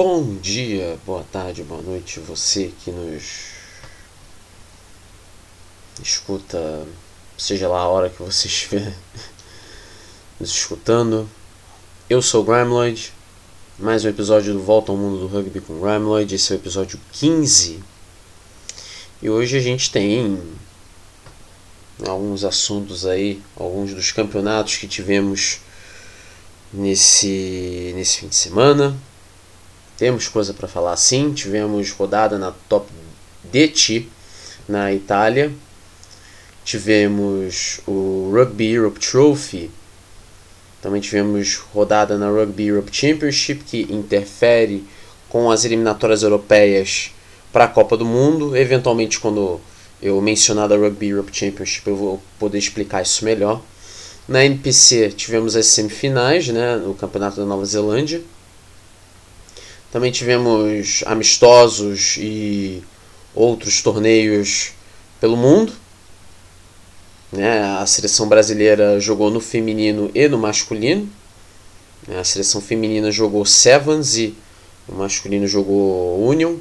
Bom dia, boa tarde, boa noite, você que nos escuta, seja lá a hora que você estiver nos escutando. Eu sou o Grimloid, mais um episódio do Volta ao Mundo do Rugby com Grimloid, esse é o episódio 15. E hoje a gente tem alguns assuntos aí, alguns dos campeonatos que tivemos nesse, nesse fim de semana. Temos coisa para falar sim. Tivemos rodada na Top 10 na Itália. Tivemos o Rugby Europe Trophy. Também tivemos rodada na Rugby Europe Championship, que interfere com as eliminatórias europeias para a Copa do Mundo. Eventualmente, quando eu mencionar da Rugby Europe Championship, eu vou poder explicar isso melhor. Na NPC tivemos as semifinais, né, no Campeonato da Nova Zelândia. Também tivemos amistosos e outros torneios pelo mundo. Né? A seleção brasileira jogou no feminino e no masculino. A seleção feminina jogou Sevens e o masculino jogou Union.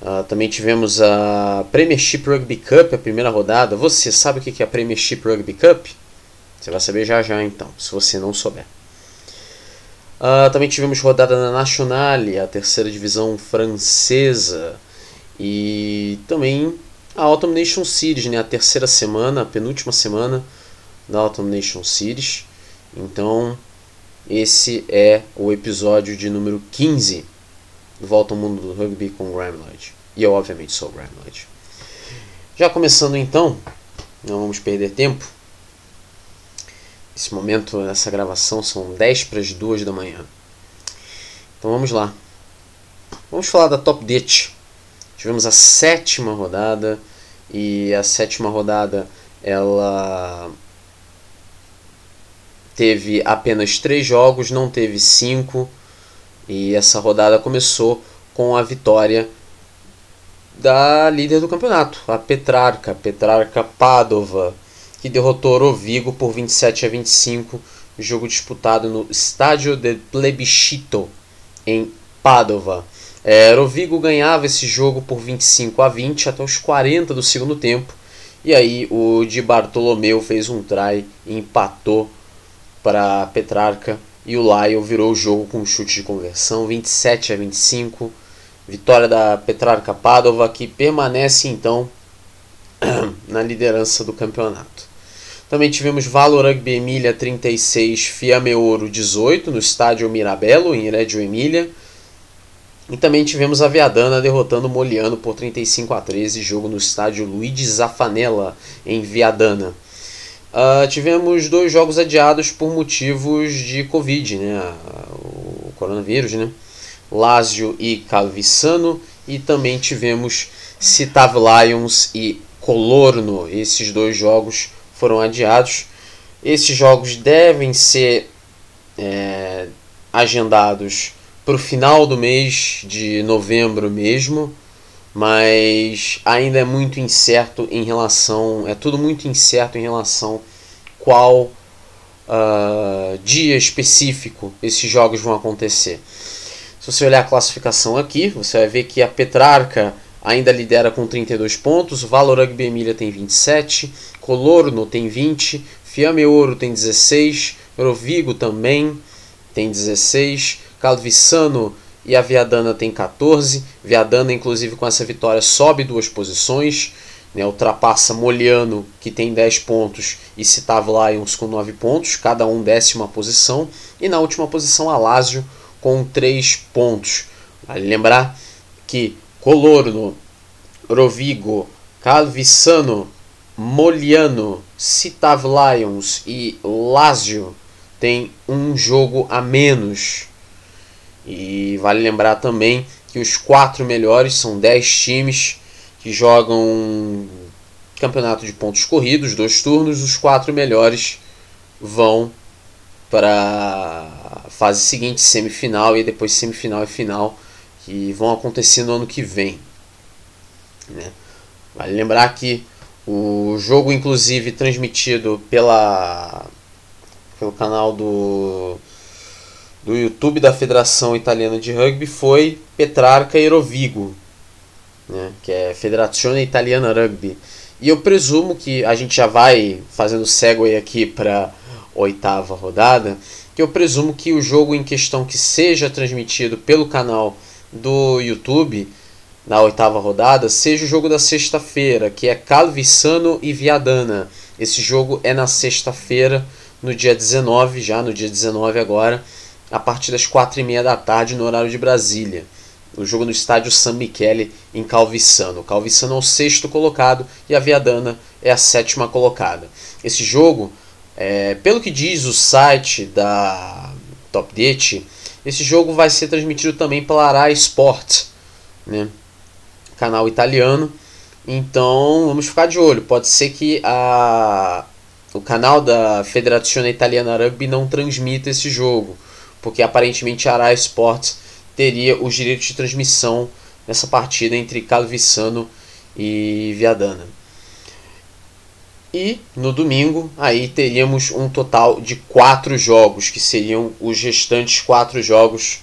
Uh, também tivemos a Premiership Rugby Cup, a primeira rodada. Você sabe o que é a Premiership Rugby Cup? Você vai saber já já então, se você não souber. Uh, também tivemos rodada na Nationale, a terceira divisão francesa. E também a Autumn Nation Series, né? a terceira semana, a penúltima semana da Autumn Nation Series. Então, esse é o episódio de número 15 Volta ao Mundo do Rugby com o Grimloid. E eu, obviamente, sou o Grimloid. Já começando então, não vamos perder tempo. Nesse momento, essa gravação são 10 para as 2 da manhã. Então vamos lá. Vamos falar da Top Ditch. Tivemos a sétima rodada e a sétima rodada ela teve apenas três jogos, não teve cinco e essa rodada começou com a vitória da líder do campeonato, a Petrarca, Petrarca Padova, que derrotou Rovigo por 27 a 25, jogo disputado no Estádio de Plebiscito, em Padova. É, Rovigo ganhava esse jogo por 25 a 20 até os 40 do segundo tempo, e aí o Di Bartolomeu fez um try e empatou para Petrarca e o Lyle virou o jogo com um chute de conversão 27 a 25. Vitória da Petrarca Padova que permanece então na liderança do campeonato. Também tivemos Valor Rugby Emília 36, Fiamme Ouro 18 no estádio Mirabello em Reggio Emília. E também tivemos a Viadana derrotando o Moliano por 35 a 13, jogo no estádio Luigi Zaffanella em Viadana. Uh, tivemos dois jogos adiados por motivos de Covid, né? o coronavírus, né? Lazio e Calvissano, e também tivemos Citav Lions e Colorno. Esses dois jogos foram adiados. Esses jogos devem ser é, agendados para o final do mês de novembro mesmo mas ainda é muito incerto em relação, é tudo muito incerto em relação qual uh, dia específico esses jogos vão acontecer. Se você olhar a classificação aqui, você vai ver que a Petrarca ainda lidera com 32 pontos, Valor Rugby Emília tem 27, Colorno tem 20, Fiamme Ouro tem 16, Rovigo também tem 16, Calvissano e a Viadana tem 14. Viadana, inclusive, com essa vitória, sobe duas posições. Né, ultrapassa Moliano, que tem 10 pontos, e Citav Lions com 9 pontos. Cada um desce uma posição. E na última posição, Alásio com 3 pontos. Vale lembrar que Colorno, Rovigo, Calvissano, Moliano, Citav Lions e Lazio têm um jogo a menos e vale lembrar também que os quatro melhores são 10 times que jogam campeonato de pontos corridos, dois turnos. Os quatro melhores vão para a fase seguinte, semifinal e depois semifinal e final, que vão acontecer no ano que vem. Né? Vale lembrar que o jogo, inclusive, transmitido pela, pelo canal do do YouTube da Federação Italiana de Rugby foi Petrarca e Rovigo, né, que é Federazione Italiana Rugby. E eu presumo que a gente já vai fazendo segue aqui para oitava rodada, que eu presumo que o jogo em questão que seja transmitido pelo canal do YouTube na oitava rodada seja o jogo da sexta-feira, que é Calvissano e Viadana. Esse jogo é na sexta-feira, no dia 19, já no dia 19 agora, a partir das quatro e meia da tarde no horário de Brasília. O jogo no estádio San Michele em Calvissano. Calvissano é o sexto colocado e a Viadana é a sétima colocada. Esse jogo, é, pelo que diz o site da Top Ditch, esse jogo vai ser transmitido também pela Arai Sport, né? canal italiano. Então vamos ficar de olho. Pode ser que a, o canal da Federazione Italiana Rugby não transmita esse jogo, porque aparentemente a Arai Sports teria os direitos de transmissão nessa partida entre Calvissano e Viadana. E no domingo aí teríamos um total de quatro jogos, que seriam os restantes quatro jogos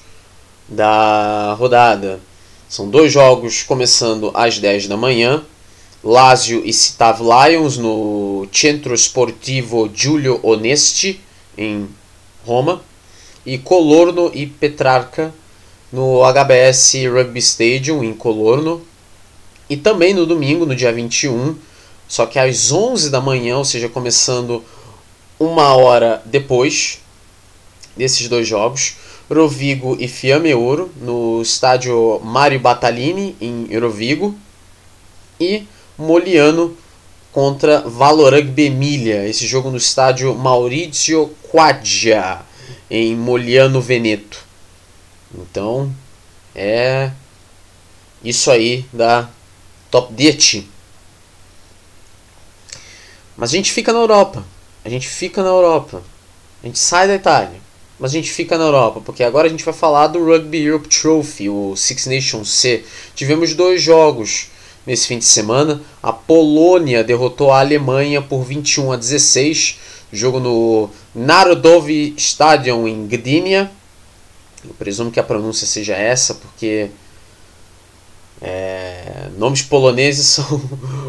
da rodada. São dois jogos começando às 10 da manhã. Lazio e Citav Lions no Centro Sportivo Giulio Onesti, em Roma. E Colorno e Petrarca no HBS Rugby Stadium, em Colorno. E também no domingo, no dia 21, só que às 11 da manhã, ou seja, começando uma hora depois desses dois jogos, Rovigo e Fiamme Ouro no estádio Mário Batalini em Rovigo e Moliano contra Valorugby Emília, esse jogo no estádio Maurizio Quadja em Moliano Veneto. Então, é isso aí da Top 10. Mas a gente fica na Europa. A gente fica na Europa. A gente sai da Itália. Mas a gente fica na Europa, porque agora a gente vai falar do Rugby Europe Trophy, o Six Nations C. Tivemos dois jogos nesse fim de semana. A Polônia derrotou a Alemanha por 21 a 16. Jogo no Narodowy Stadium em Gdynia. Eu presumo que a pronúncia seja essa, porque é, nomes poloneses são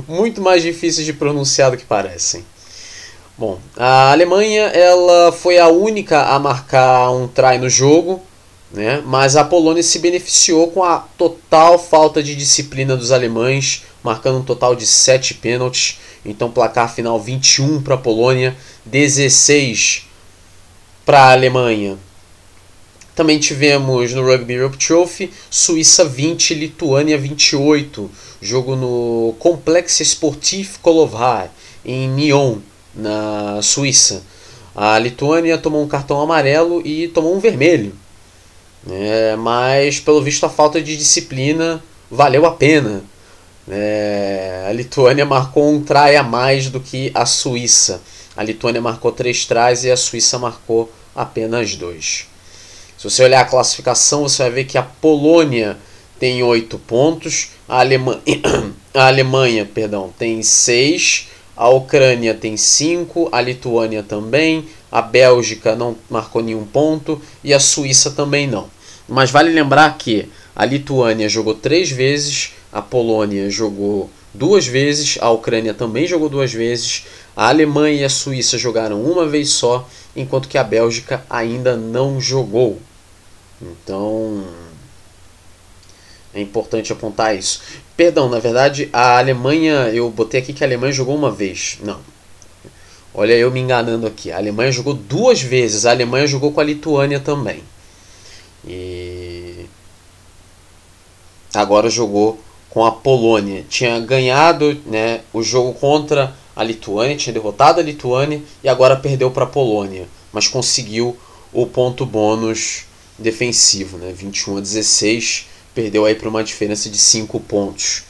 muito mais difíceis de pronunciar do que parecem. Bom, a Alemanha ela foi a única a marcar um try no jogo, né? mas a Polônia se beneficiou com a total falta de disciplina dos alemães, marcando um total de 7 pênaltis. Então, placar final 21 para a Polônia, 16 para a Alemanha. Também tivemos no Rugby Europe Trophy Suíça 20, Lituânia 28. Jogo no Complexe Sportif Kolovai, em Nyon, na Suíça. A Lituânia tomou um cartão amarelo e tomou um vermelho. É, mas, pelo visto, a falta de disciplina valeu a pena. É, a Lituânia marcou um try a mais do que a Suíça. A Lituânia marcou três tries e a Suíça marcou apenas dois. Se você olhar a classificação, você vai ver que a Polônia tem 8 pontos, a Alemanha, a Alemanha perdão, tem 6, a Ucrânia tem 5, a Lituânia também, a Bélgica não marcou nenhum ponto e a Suíça também não. Mas vale lembrar que a Lituânia jogou três vezes, a Polônia jogou duas vezes, a Ucrânia também jogou duas vezes, a Alemanha e a Suíça jogaram uma vez só, enquanto que a Bélgica ainda não jogou. Então é importante apontar isso. Perdão, na verdade, a Alemanha, eu botei aqui que a Alemanha jogou uma vez. Não. Olha eu me enganando aqui. A Alemanha jogou duas vezes. A Alemanha jogou com a Lituânia também. E agora jogou com a Polônia. Tinha ganhado né, o jogo contra a Lituânia, tinha derrotado a Lituânia e agora perdeu para a Polônia, mas conseguiu o ponto bônus defensivo, né? 21 a 16, perdeu aí para uma diferença de 5 pontos.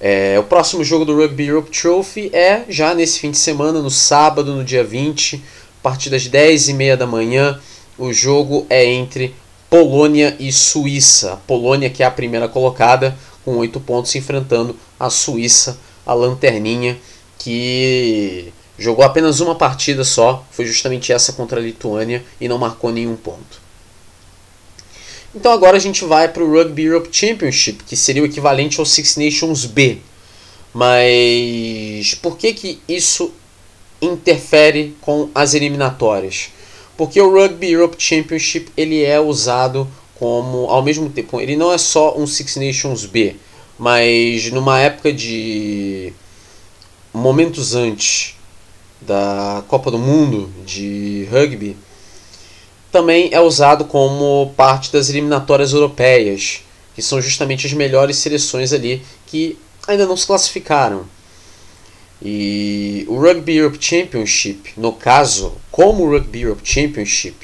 É, o próximo jogo do Rugby Europe Trophy é já nesse fim de semana, no sábado, no dia 20, a partir das 10 e meia da manhã. O jogo é entre Polônia e Suíça. A Polônia, que é a primeira colocada, com 8 pontos, enfrentando a Suíça, a lanterninha, que jogou apenas uma partida só, foi justamente essa contra a Lituânia e não marcou nenhum ponto. Então agora a gente vai para o Rugby Europe Championship, que seria o equivalente ao Six Nations B. Mas por que, que isso interfere com as eliminatórias? Porque o Rugby Europe Championship ele é usado como ao mesmo tempo, ele não é só um Six Nations B, mas numa época de momentos antes da Copa do Mundo de rugby, também é usado como parte das eliminatórias europeias, que são justamente as melhores seleções ali que ainda não se classificaram. E o Rugby Europe Championship, no caso, como o Rugby Europe Championship,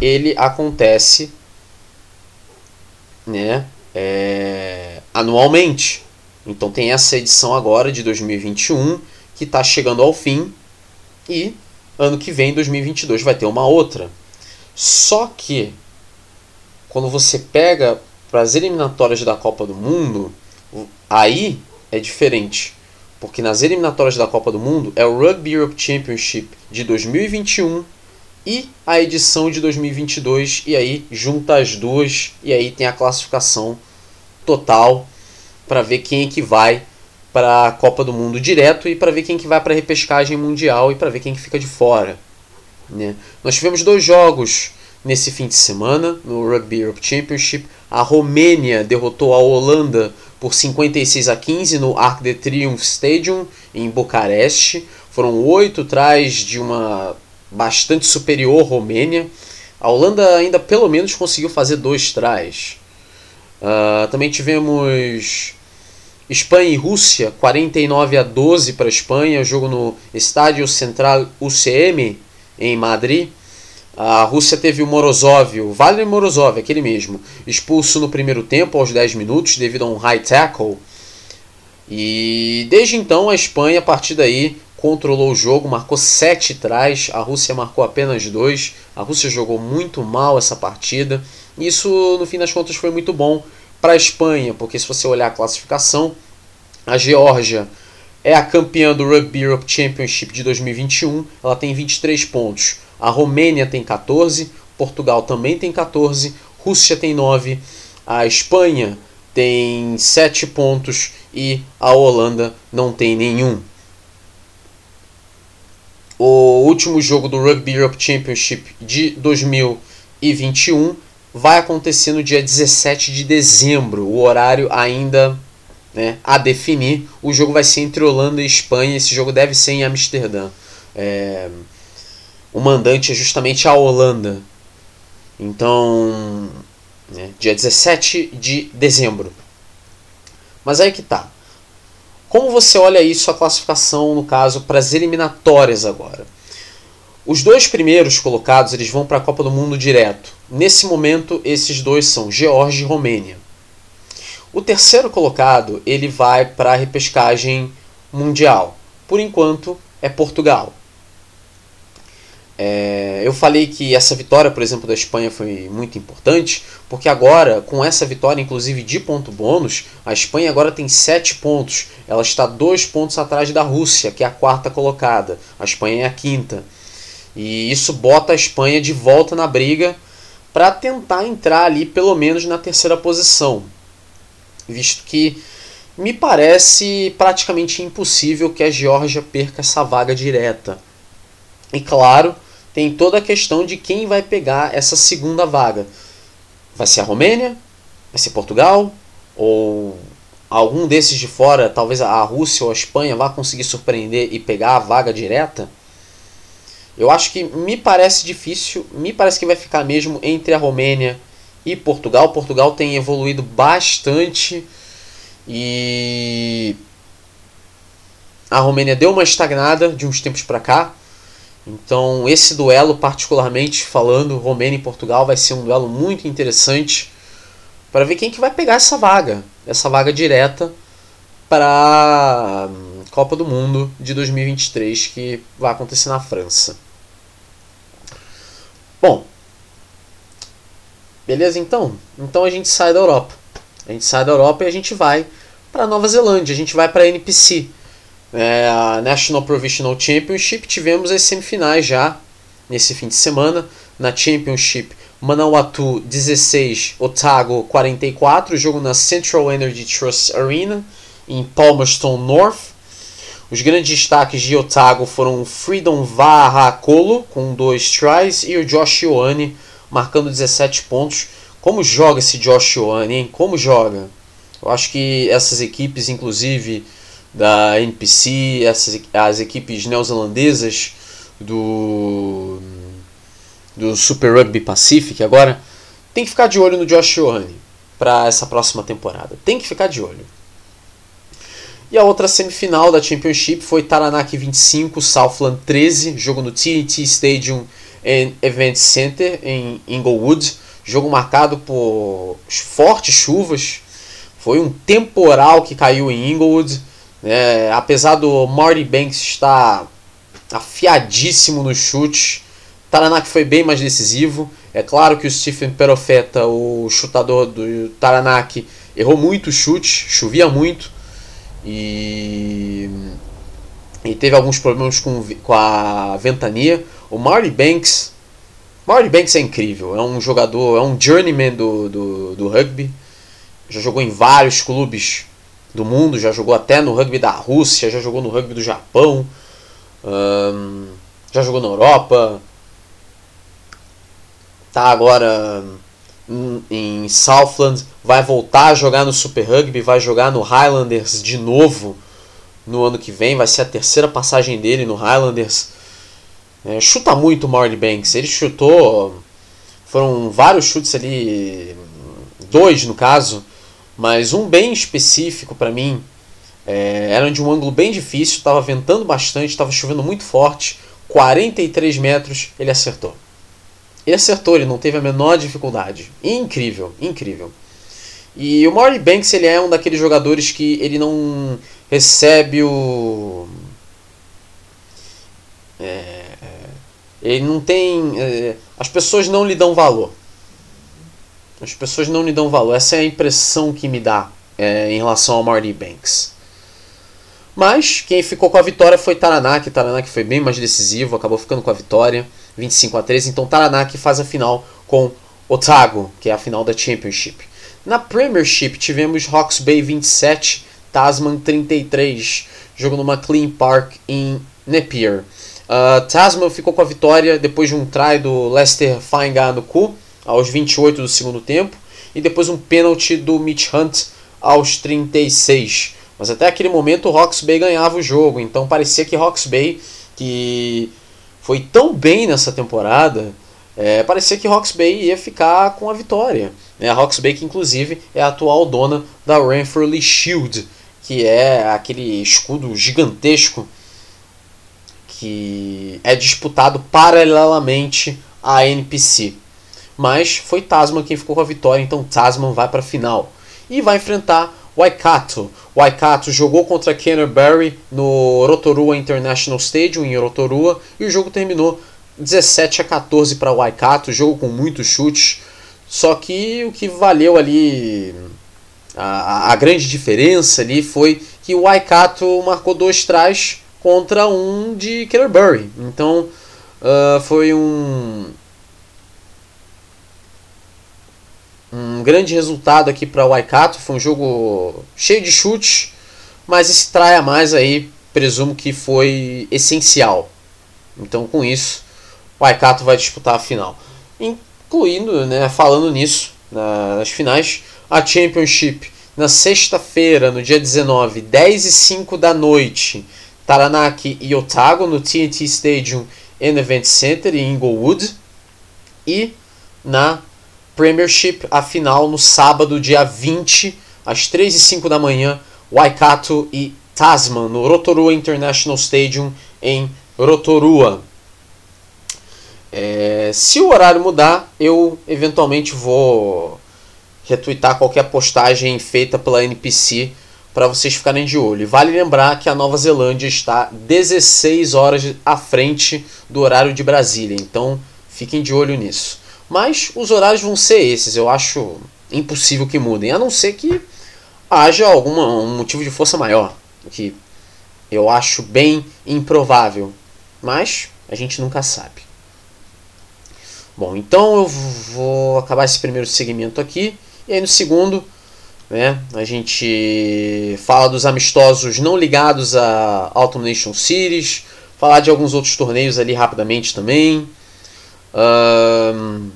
ele acontece né, é, anualmente. Então tem essa edição agora de 2021 que está chegando ao fim e ano que vem, 2022, vai ter uma outra. Só que quando você pega para as eliminatórias da Copa do Mundo, aí é diferente. Porque nas eliminatórias da Copa do Mundo é o Rugby Europe Championship de 2021 e a edição de 2022 e aí junta as duas e aí tem a classificação total para ver quem é que vai para a Copa do Mundo direto e para ver quem que vai para a repescagem mundial e para ver quem que fica de fora. Né? Nós tivemos dois jogos nesse fim de semana no Rugby Europe Championship. A Romênia derrotou a Holanda por 56 a 15 no Arc de Triomphe Stadium em Bucareste. Foram oito trás de uma bastante superior Romênia. A Holanda ainda pelo menos conseguiu fazer dois trás. Uh, também tivemos Espanha e Rússia, 49 a 12 para a Espanha, jogo no Estádio Central UCM em Madrid. A Rússia teve o Morozov, o Valery Morozov, aquele mesmo, expulso no primeiro tempo aos 10 minutos devido a um high tackle. E desde então a Espanha, a partir daí, controlou o jogo, marcou 7 trás, a Rússia marcou apenas 2. A Rússia jogou muito mal essa partida. Isso, no fim das contas, foi muito bom para a Espanha, porque se você olhar a classificação, a Geórgia é a campeã do Rugby Europe Championship de 2021, ela tem 23 pontos. A Romênia tem 14, Portugal também tem 14, Rússia tem 9, a Espanha tem 7 pontos e a Holanda não tem nenhum. O último jogo do Rugby Europe Championship de 2021 vai acontecer no dia 17 de dezembro. O horário ainda né, a definir. O jogo vai ser entre Holanda e Espanha. Esse jogo deve ser em Amsterdã. É, o mandante é justamente a Holanda. Então, né, dia 17 de dezembro. Mas aí que tá. Como você olha isso, a classificação, no caso, para as eliminatórias agora? Os dois primeiros colocados eles vão para a Copa do Mundo direto. Nesse momento, esses dois são Geórgia e Romênia. O terceiro colocado ele vai para a repescagem mundial. Por enquanto, é Portugal. É, eu falei que essa vitória, por exemplo, da Espanha foi muito importante, porque agora, com essa vitória, inclusive de ponto bônus, a Espanha agora tem 7 pontos. Ela está dois pontos atrás da Rússia, que é a quarta colocada. A Espanha é a quinta. E isso bota a Espanha de volta na briga para tentar entrar ali pelo menos na terceira posição. Visto que me parece praticamente impossível que a Geórgia perca essa vaga direta. E claro, tem toda a questão de quem vai pegar essa segunda vaga. Vai ser a Romênia? Vai ser Portugal? Ou algum desses de fora, talvez a Rússia ou a Espanha, vá conseguir surpreender e pegar a vaga direta? Eu acho que me parece difícil, me parece que vai ficar mesmo entre a Romênia e Portugal. Portugal tem evoluído bastante e a Romênia deu uma estagnada de uns tempos para cá. Então, esse duelo, particularmente falando, Romênia e Portugal, vai ser um duelo muito interessante para ver quem que vai pegar essa vaga, essa vaga direta para a Copa do Mundo de 2023 que vai acontecer na França. Bom, beleza então? Então a gente sai da Europa. A gente sai da Europa e a gente vai para Nova Zelândia, a gente vai para a NPC, é, a National Provisional Championship. Tivemos as semifinais já nesse fim de semana. Na Championship, Manawatu 16, Otago 44, jogo na Central Energy Trust Arena em Palmerston North. Os grandes destaques de Otago foram o Freedom Varrakolo com dois tries e o Josh Ioane marcando 17 pontos. Como joga esse Josh Ioane, hein? Como joga? Eu acho que essas equipes, inclusive da NPC, essas, as equipes neozelandesas do do Super Rugby Pacific agora, tem que ficar de olho no Josh Ioane para essa próxima temporada. Tem que ficar de olho. E a outra semifinal da Championship foi Taranaki 25, Southland 13, jogo no TNT Stadium Event Center em Inglewood. Jogo marcado por fortes chuvas. Foi um temporal que caiu em Inglewood. Né? Apesar do Marty Banks estar afiadíssimo no chute, Taranaki foi bem mais decisivo. É claro que o Stephen Perofeta, o chutador do Taranaki, errou muito o chute, chovia muito e, e teve alguns problemas com, com a ventania. O Marty Banks, Marty Banks é incrível, é um jogador, é um journeyman do, do, do rugby. Já jogou em vários clubes do mundo, já jogou até no rugby da Rússia, já jogou no rugby do Japão, já jogou na Europa tá agora em Southland, vai voltar a jogar no Super Rugby, vai jogar no Highlanders de novo no ano que vem, vai ser a terceira passagem dele no Highlanders. É, chuta muito o Marley Banks, ele chutou, foram vários chutes ali, dois no caso, mas um bem específico para mim, é, era de um ângulo bem difícil, estava ventando bastante, estava chovendo muito forte, 43 metros, ele acertou. Ele acertou, ele não teve a menor dificuldade. Incrível, incrível. E o Maury Banks ele é um daqueles jogadores que ele não recebe o. ele não tem. É, as pessoas não lhe dão valor. As pessoas não lhe dão valor. Essa é a impressão que me dá é, em relação ao Marty Banks. Mas quem ficou com a vitória foi Taranaki. Taranaki foi bem mais decisivo, acabou ficando com a vitória. 25 a 13. Então Taranaki faz a final com Otago, que é a final da Championship. Na Premiership tivemos Hawks Bay 27, Tasman 33, jogo no McLean Park em Napier. Uh, Tasman ficou com a vitória depois de um try do Lester Fainga no cu, aos 28 do segundo tempo, e depois um pênalti do Mitch Hunt aos 36. Mas até aquele momento o Hawks Bay ganhava o jogo, então parecia que Hawks Bay, que foi tão bem nessa temporada, é, parecia que Hawks Bay ia ficar com a vitória. Né? A Hawks Bay, que inclusive é a atual dona da Ranfurly Shield, que é aquele escudo gigantesco que é disputado paralelamente à NPC. Mas foi Tasman quem ficou com a vitória, então Tasman vai para a final e vai enfrentar Waikato. Waikato jogou contra Canterbury no Rotorua International Stadium em Rotorua e o jogo terminou 17 a 14 para Waikato, jogo com muitos chutes. Só que o que valeu ali a, a grande diferença ali foi que o Waikato marcou dois trás contra um de Canterbury. Então uh, foi um um grande resultado aqui para o Waikato. Foi um jogo cheio de chutes, mas esse trai a mais aí presumo que foi essencial. Então, com isso, o Waikato vai disputar a final. Incluindo, né, falando nisso, nas finais, a Championship na sexta-feira, no dia 19, 10 e 5 da noite, Taranaki e Otago no TNT Stadium and Event Center em Inglewood. E na Premiership, a final no sábado, dia 20, às 3 e 5 da manhã, Waikato e Tasman, no Rotorua International Stadium, em Rotorua. É, se o horário mudar, eu eventualmente vou retweetar qualquer postagem feita pela NPC para vocês ficarem de olho. vale lembrar que a Nova Zelândia está 16 horas à frente do horário de Brasília, então fiquem de olho nisso. Mas os horários vão ser esses, eu acho impossível que mudem, a não ser que haja algum um motivo de força maior, que eu acho bem improvável, mas a gente nunca sabe. Bom, então eu vou acabar esse primeiro segmento aqui. E aí no segundo, né, a gente fala dos amistosos não ligados a Autumn Nation Series, falar de alguns outros torneios ali rapidamente também. Um,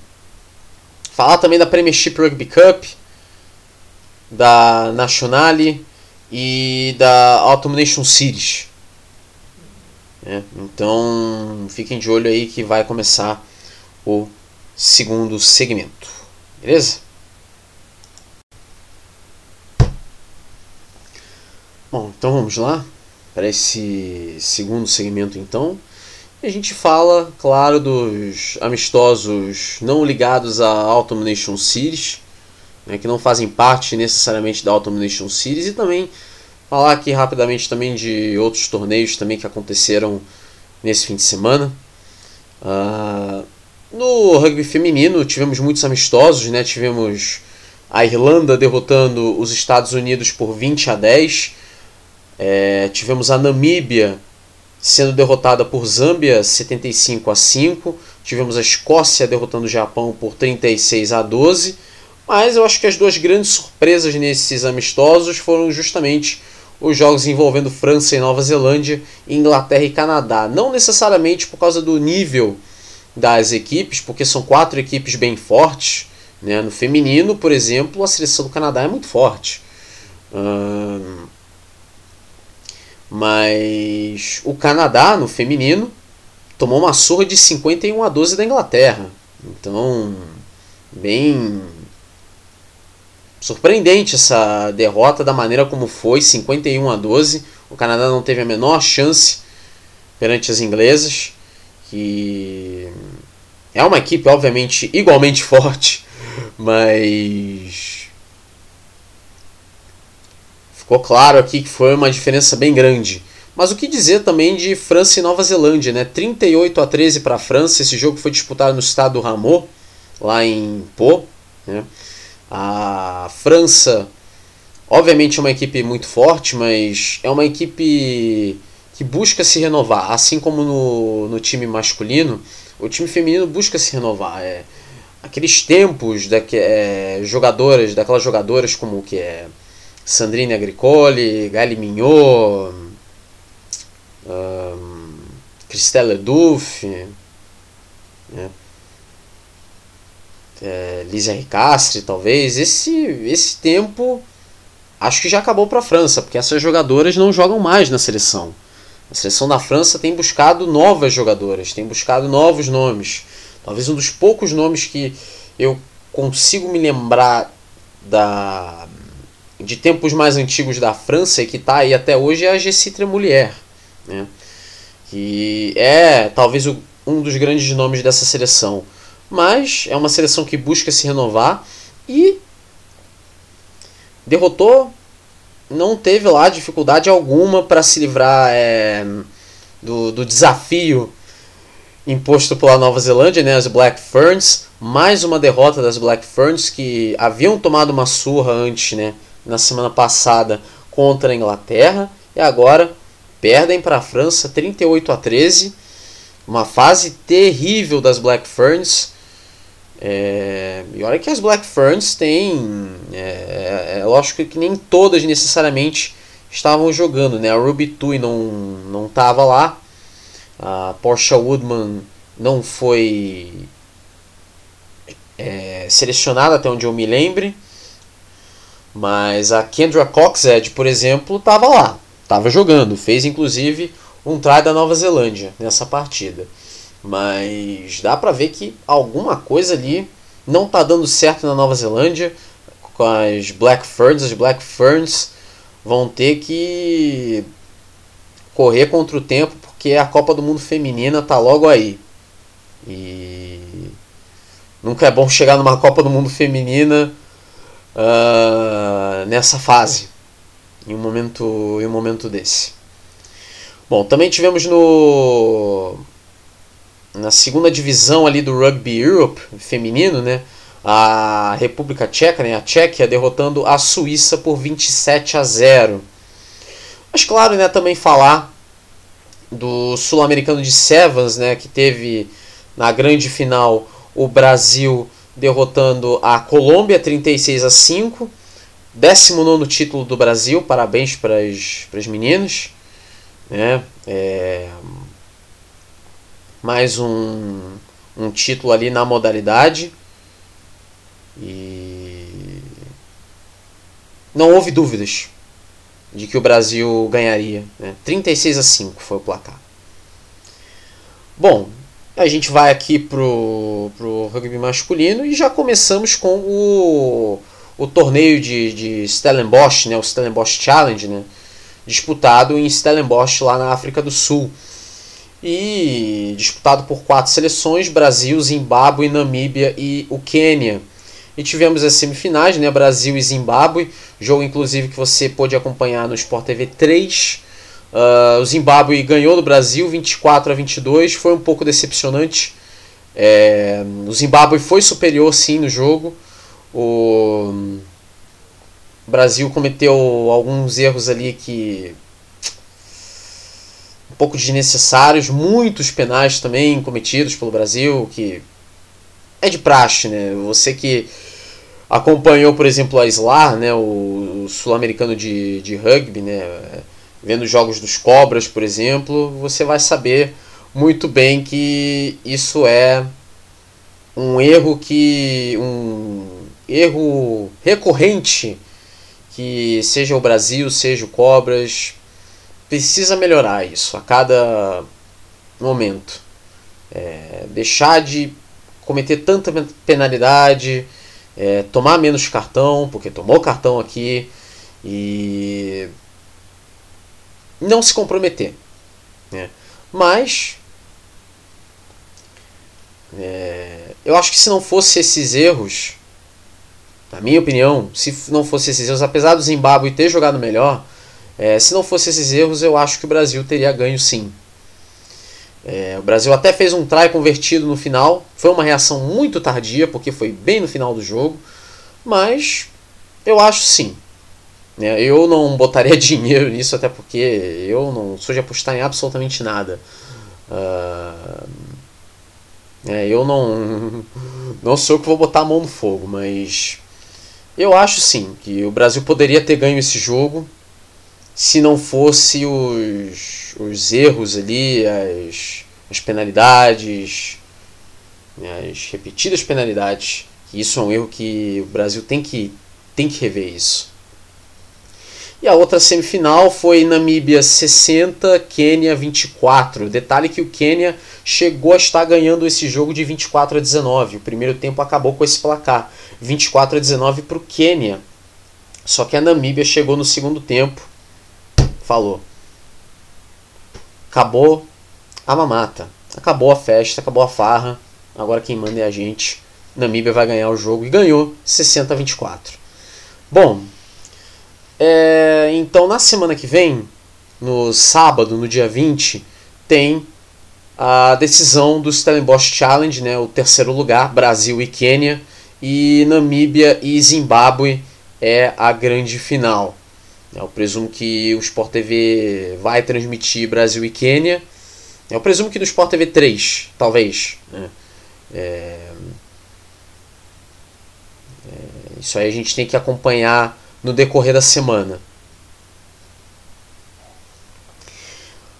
falar também da Premiership Rugby Cup, da Nationale e da Autumn Nation Series. É, então fiquem de olho aí que vai começar o segundo segmento. Beleza? Bom, então vamos lá para esse segundo segmento então. A gente fala, claro, dos amistosos não ligados à Autumn Nation Series, né, que não fazem parte necessariamente da Autumn Nation Series, e também falar aqui rapidamente também de outros torneios também que aconteceram nesse fim de semana. Uh, no rugby feminino tivemos muitos amistosos, né? Tivemos a Irlanda derrotando os Estados Unidos por 20 a 10. É, tivemos a Namíbia sendo derrotada por Zâmbia 75 a 5. Tivemos a Escócia derrotando o Japão por 36 a 12. Mas eu acho que as duas grandes surpresas nesses amistosos foram justamente os jogos envolvendo França e Nova Zelândia, Inglaterra e Canadá. Não necessariamente por causa do nível das equipes, porque são quatro equipes bem fortes. Né? No feminino, por exemplo, a seleção do Canadá é muito forte. Hum, mas o Canadá, no feminino, tomou uma surra de 51 a 12 da Inglaterra. Então, bem surpreendente essa derrota da maneira como foi, 51 a 12. O Canadá não teve a menor chance perante as inglesas, que é uma equipe obviamente igualmente forte, mas Ficou claro aqui que foi uma diferença bem grande. Mas o que dizer também de França e Nova Zelândia, né? 38 a 13 para a França. Esse jogo foi disputado no estado do Rameau, lá em Pau. Né? A França, obviamente, é uma equipe muito forte, mas é uma equipe que busca se renovar, assim como no, no time masculino. O time feminino busca se renovar. É, aqueles tempos da que, é, jogadoras, daquelas jogadoras como que é Sandrine Agricole, Gali Mignot, um, Christelle Duff, né? é, Lisa Ricastre, talvez. Esse, esse tempo acho que já acabou para a França, porque essas jogadoras não jogam mais na seleção. A seleção da França tem buscado novas jogadoras, tem buscado novos nomes. Talvez um dos poucos nomes que eu consigo me lembrar da de tempos mais antigos da França e que está aí até hoje é a Gessitre Mulher, né? que é talvez o, um dos grandes nomes dessa seleção. Mas é uma seleção que busca se renovar e derrotou, não teve lá dificuldade alguma para se livrar é, do, do desafio imposto pela Nova Zelândia, né, as Black Ferns. Mais uma derrota das Black Ferns que haviam tomado uma surra antes, né, na semana passada contra a Inglaterra e agora perdem para a França 38 a 13. Uma fase terrível das Black Ferns. É, e olha que as Black Ferns têm. É, é, lógico que nem todas necessariamente estavam jogando. Né? A Ruby Tui não, não estava lá. A Porsche Woodman não foi é, selecionada, até onde eu me lembre. Mas a Kendra Coxhead, por exemplo, estava lá, estava jogando, fez inclusive um try da Nova Zelândia nessa partida. Mas dá para ver que alguma coisa ali não está dando certo na Nova Zelândia com as Black Ferns. As Black Ferns vão ter que correr contra o tempo porque a Copa do Mundo Feminina tá logo aí. E nunca é bom chegar numa Copa do Mundo Feminina uh, nessa fase, em um momento, em um momento desse. Bom, também tivemos no na segunda divisão ali do Rugby Europe feminino, né? A República Tcheca, né? A Tchequia derrotando a Suíça por 27 a 0. Mas claro, né, também falar do sul-americano de Sevens, né, que teve na grande final o Brasil derrotando a Colômbia 36 a 5. 19 título do Brasil, parabéns para as meninas. Né? É, mais um, um título ali na modalidade. E não houve dúvidas de que o Brasil ganharia. Né? 36 a 5 foi o placar. Bom, a gente vai aqui pro, pro rugby masculino e já começamos com o, o torneio de, de Stellenbosch, né? o Stellenbosch Challenge, né? disputado em Stellenbosch, lá na África do Sul. E disputado por quatro seleções: Brasil, Zimbábue, Namíbia e o Quênia. E tivemos as semifinais, né? Brasil e Zimbábue, jogo inclusive que você pôde acompanhar no Sport TV 3. Uh, o Zimbábue ganhou do Brasil 24 a 22, foi um pouco decepcionante. É, o Zimbábue foi superior sim no jogo. O Brasil cometeu alguns erros ali que um pouco desnecessários, muitos penais também cometidos pelo Brasil, que é de praxe, né? Você que acompanhou, por exemplo, a SLAR, né, o, o sul-americano de, de rugby, né, vendo jogos dos Cobras, por exemplo, você vai saber muito bem que isso é um erro que um erro recorrente que seja o Brasil, seja o Cobras, precisa melhorar isso a cada momento. É, deixar de cometer tanta penalidade, é, tomar menos cartão, porque tomou cartão aqui, e não se comprometer. Né? Mas é, eu acho que se não fosse esses erros, na minha opinião, se não fosse esses erros, apesar do Zimbábue ter jogado melhor, é, se não fosse esses erros, eu acho que o Brasil teria ganho sim. É, o Brasil até fez um try convertido no final. Foi uma reação muito tardia, porque foi bem no final do jogo. Mas eu acho sim. É, eu não botaria dinheiro nisso, até porque eu não sou de apostar em absolutamente nada. Uh, é, eu não, não sou que vou botar a mão no fogo, mas eu acho sim que o Brasil poderia ter ganho esse jogo se não fosse os, os erros ali, as, as penalidades, né, as repetidas penalidades. Isso é um erro que o Brasil tem que, tem que rever isso. E a outra semifinal foi Namíbia 60, Quênia 24. Detalhe que o Quênia chegou a estar ganhando esse jogo de 24 a 19. O primeiro tempo acabou com esse placar, 24 a 19 para o Quênia. Só que a Namíbia chegou no segundo tempo falou. Acabou a mamata. Acabou a festa, acabou a farra. Agora quem manda é a gente. Namíbia vai ganhar o jogo e ganhou 60 a 24. Bom, é, então na semana que vem, no sábado, no dia 20, tem a decisão do Stellenbosch Challenge, né, o terceiro lugar, Brasil e Quênia, e Namíbia e Zimbábue é a grande final. Eu presumo que o Sport TV vai transmitir Brasil e Quênia. Eu presumo que no Sport TV 3, talvez. Né? É... É... Isso aí a gente tem que acompanhar no decorrer da semana.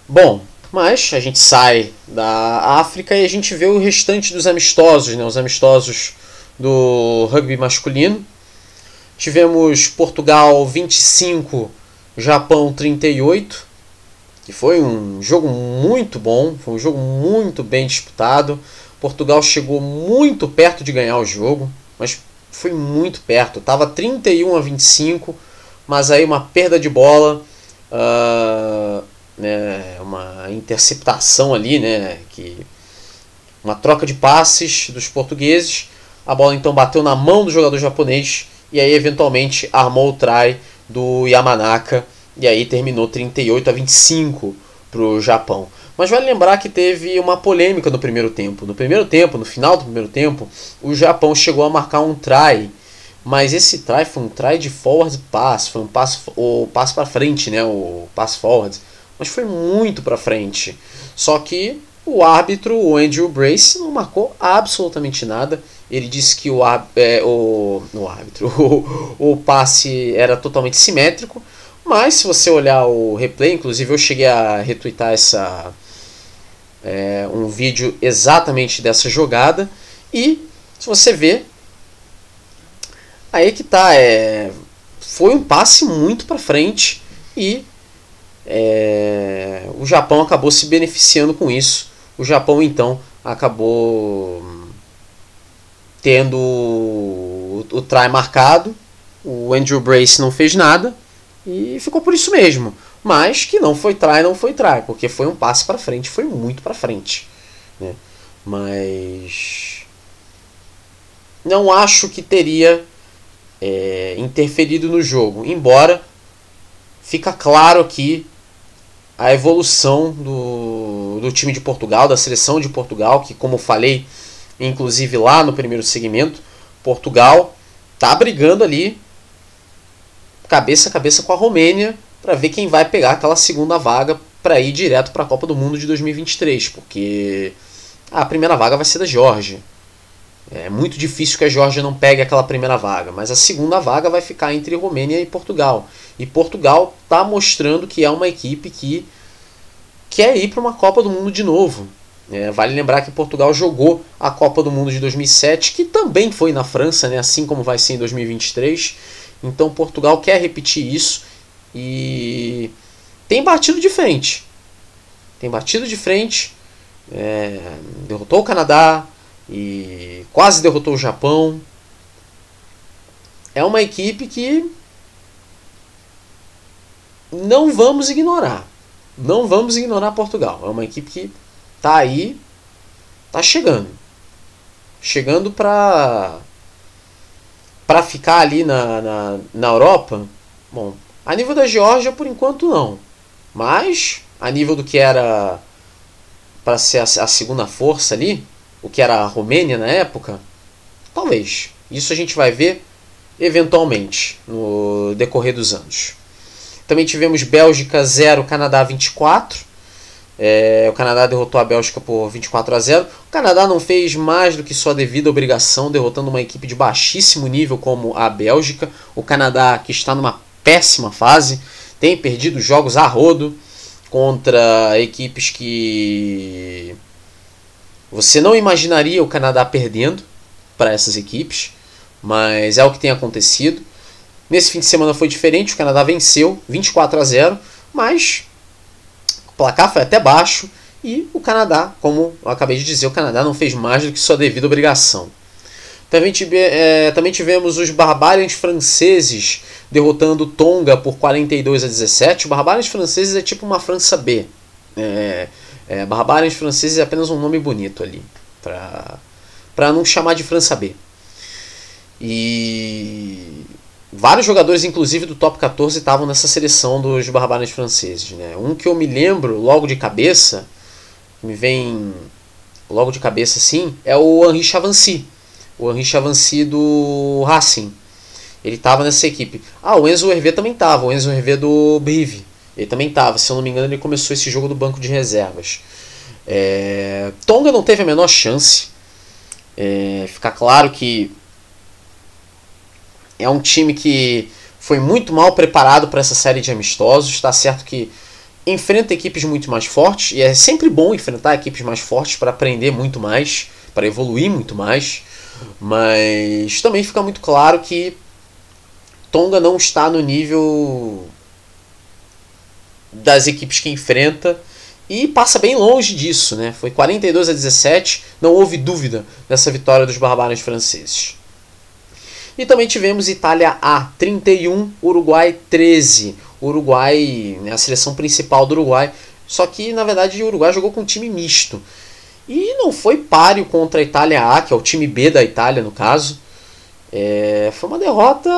Bom, mas a gente sai da África e a gente vê o restante dos amistosos, né? os amistosos do rugby masculino. Tivemos Portugal 25, Japão 38, que foi um jogo muito bom, foi um jogo muito bem disputado. Portugal chegou muito perto de ganhar o jogo, mas foi muito perto. Tava 31 a 25, mas aí uma perda de bola, uh, né, uma interceptação ali, né, que uma troca de passes dos portugueses. A bola então bateu na mão do jogador japonês e aí eventualmente armou o try do Yamanaka e aí terminou 38 a 25 para o Japão. Mas vale lembrar que teve uma polêmica no primeiro tempo. No primeiro tempo, no final do primeiro tempo, o Japão chegou a marcar um try, mas esse try foi um try de forward pass, foi um passo o passo para frente, né, o pass forward, mas foi muito para frente. Só que o árbitro, o Andrew Brace, não marcou absolutamente nada. Ele disse que o, é, o, o árbitro, o, o passe era totalmente simétrico. Mas se você olhar o replay, inclusive eu cheguei a retweetar essa, é, um vídeo exatamente dessa jogada. E se você vê, aí que tá, é, foi um passe muito para frente e é, o Japão acabou se beneficiando com isso. O Japão então acabou tendo o, o try marcado, o Andrew Brace não fez nada e ficou por isso mesmo. Mas que não foi try, não foi try, porque foi um passe para frente, foi muito para frente. Né? Mas não acho que teria é, interferido no jogo, embora fica claro aqui a evolução do, do time de Portugal, da seleção de Portugal, que como falei, inclusive lá no primeiro segmento, Portugal tá brigando ali cabeça a cabeça com a Romênia para ver quem vai pegar aquela segunda vaga para ir direto para a Copa do Mundo de 2023, porque a primeira vaga vai ser da Geórgia. É muito difícil que a Geórgia não pegue aquela primeira vaga, mas a segunda vaga vai ficar entre Romênia e Portugal. E Portugal está mostrando que é uma equipe que quer ir para uma Copa do Mundo de novo. É, vale lembrar que Portugal jogou a Copa do Mundo de 2007, que também foi na França, né, assim como vai ser em 2023. Então Portugal quer repetir isso e tem batido de frente. Tem batido de frente. É, derrotou o Canadá e quase derrotou o Japão. É uma equipe que não vamos ignorar. Não vamos ignorar Portugal. É uma equipe que tá aí, tá chegando. Chegando para para ficar ali na, na, na Europa. Bom, a nível da Geórgia, por enquanto, não. Mas, a nível do que era para ser a, a, segunda força ali, o que era a Romênia na época, talvez. Isso a gente vai ver eventualmente no decorrer dos anos. Também tivemos Bélgica 0, Canadá 24. É, o Canadá derrotou a Bélgica por 24 a 0. O Canadá não fez mais do que sua devida obrigação, derrotando uma equipe de baixíssimo nível como a Bélgica. O Canadá, que está numa péssima fase, tem perdido jogos a rodo contra equipes que você não imaginaria o Canadá perdendo para essas equipes, mas é o que tem acontecido. Nesse fim de semana foi diferente, o Canadá venceu 24 a 0, mas o placar foi até baixo e o Canadá, como eu acabei de dizer, o Canadá não fez mais do que sua devida obrigação. Também, tive, é, também tivemos os Barbarians franceses derrotando Tonga por 42 a 17. O Barbarians franceses é tipo uma França B. É, é, Barbarians franceses é apenas um nome bonito ali, para não chamar de França B. E vários jogadores, inclusive do top 14, estavam nessa seleção dos Barbarians franceses. Né? Um que eu me lembro logo de cabeça, me vem logo de cabeça assim, é o Henri Chavancy. O Henri Chavancy do Racing. Ele estava nessa equipe. Ah, o Enzo Hervé também estava. O Enzo Hervé do Brive. Ele também estava. Se eu não me engano, ele começou esse jogo do banco de reservas. É... Tonga não teve a menor chance. É... Ficar claro que é um time que foi muito mal preparado para essa série de amistosos. Está certo que enfrenta equipes muito mais fortes e é sempre bom enfrentar equipes mais fortes para aprender muito mais, para evoluir muito mais. Mas também fica muito claro que Tonga não está no nível das equipes que enfrenta e passa bem longe disso, né? Foi 42 a 17, não houve dúvida dessa vitória dos Barbários franceses. E também tivemos Itália A 31, Uruguai 13. Uruguai, né, a seleção principal do Uruguai. Só que na verdade o Uruguai jogou com um time misto. E não foi páreo contra a Itália A, que é o time B da Itália no caso. É, foi uma derrota.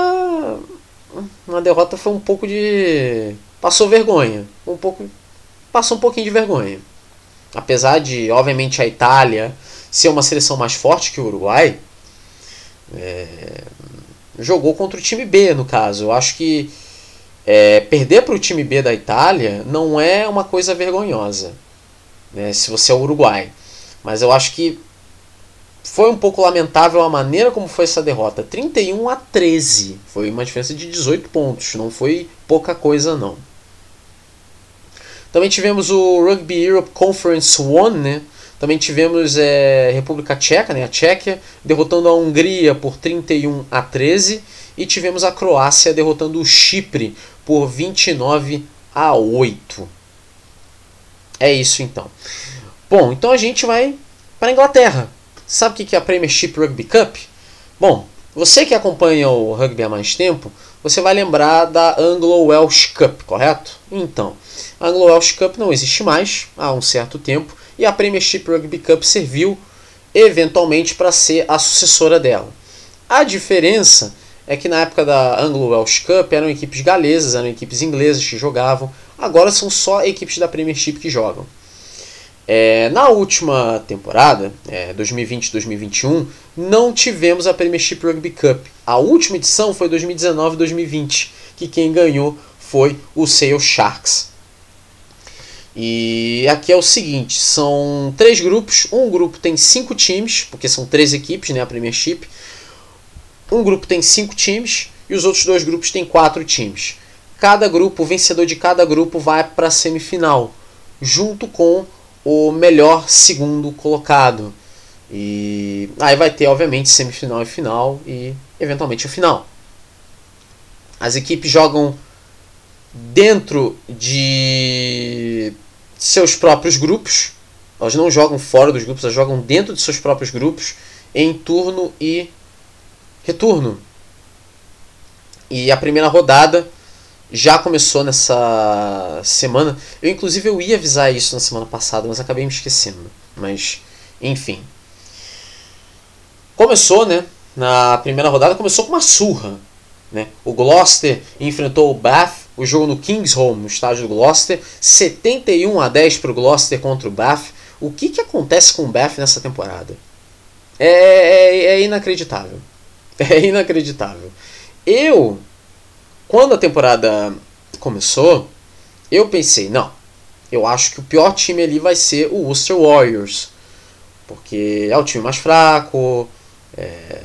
Uma derrota foi um pouco de. Passou vergonha. Um pouco. Passou um pouquinho de vergonha. Apesar de, obviamente, a Itália ser uma seleção mais forte que o Uruguai, é, jogou contra o time B, no caso. Eu acho que é, perder para o time B da Itália não é uma coisa vergonhosa. né, se você é o Uruguai. Mas eu acho que foi um pouco lamentável a maneira como foi essa derrota. 31 a 13. Foi uma diferença de 18 pontos. Não foi pouca coisa, não. Também tivemos o Rugby Europe Conference One, né? Também tivemos é, República Tcheca, né? a Tchequia, derrotando a Hungria por 31 a 13. E tivemos a Croácia derrotando o Chipre por 29 a 8. É isso então. Bom, então a gente vai para a Inglaterra. Sabe o que é a Premiership Rugby Cup? Bom, você que acompanha o rugby há mais tempo, você vai lembrar da Anglo-Welsh Cup, correto? Então, a Anglo-Welsh Cup não existe mais há um certo tempo e a Premiership Rugby Cup serviu eventualmente para ser a sucessora dela. A diferença é que na época da Anglo-Welsh Cup eram equipes galesas, eram equipes inglesas que jogavam, agora são só equipes da Premiership que jogam. É, na última temporada, é, 2020-2021, não tivemos a Premiership Rugby Cup. A última edição foi 2019-2020, que quem ganhou foi o Sale Sharks. E aqui é o seguinte: são três grupos. Um grupo tem cinco times, porque são três equipes, né, a Premiership. Um grupo tem cinco times e os outros dois grupos têm quatro times. Cada grupo, o vencedor de cada grupo vai para a semifinal, junto com o melhor segundo colocado. E aí vai ter, obviamente, semifinal e final e eventualmente o final. As equipes jogam dentro de seus próprios grupos. Elas não jogam fora dos grupos, elas jogam dentro de seus próprios grupos em turno e retorno. E a primeira rodada já começou nessa semana. Eu inclusive eu ia avisar isso na semana passada, mas acabei me esquecendo. Mas enfim. Começou, né? Na primeira rodada começou com uma surra. Né? O Gloucester enfrentou o Bath, o jogo no Kingsholm, no estádio do Gloucester, 71 a 10 para o Gloucester contra o Bath. O que, que acontece com o Bath nessa temporada? É, é, é inacreditável. É inacreditável. Eu, quando a temporada começou, eu pensei, não, eu acho que o pior time ali vai ser o Worcester Warriors. Porque é o time mais fraco, é,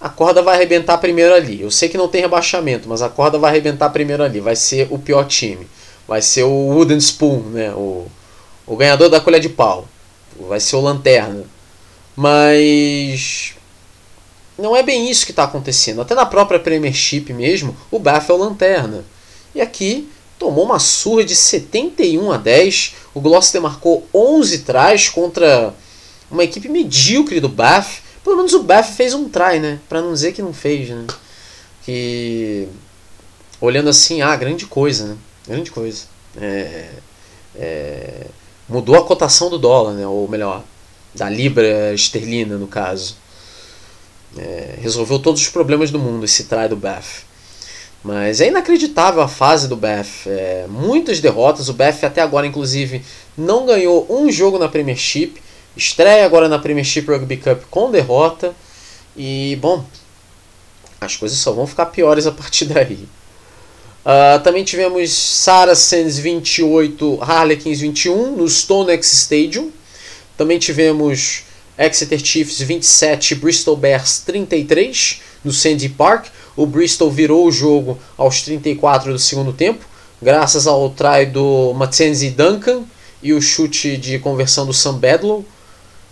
a corda vai arrebentar primeiro ali. Eu sei que não tem rebaixamento, mas a corda vai arrebentar primeiro ali. Vai ser o pior time. Vai ser o Wooden Spoon, né? o, o ganhador da colher de pau. Vai ser o Lanterna. Mas não é bem isso que está acontecendo. Até na própria Premiership mesmo, o Bath é o Lanterna. E aqui tomou uma surra de 71 a 10. O Gloucester marcou 11 trás contra uma equipe medíocre do Bath pelo menos o Beth fez um try, né? Pra não dizer que não fez, né? Que. Olhando assim, ah, grande coisa, né? Grande coisa. É, é, mudou a cotação do dólar, né? Ou melhor, da libra esterlina, no caso. É, resolveu todos os problemas do mundo esse try do Beth. Mas é inacreditável a fase do Beth. É, muitas derrotas. O Beth até agora, inclusive, não ganhou um jogo na Premiership. Estreia agora na Premiership Rugby Cup com derrota. E, bom, as coisas só vão ficar piores a partir daí. Uh, também tivemos Saracens 28, Harlequins 21 no StoneX Stadium. Também tivemos Exeter Chiefs 27, Bristol Bears 33 no Sandy Park. O Bristol virou o jogo aos 34 do segundo tempo, graças ao try do Mackenzie Duncan e o chute de conversão do Sam Bedlow.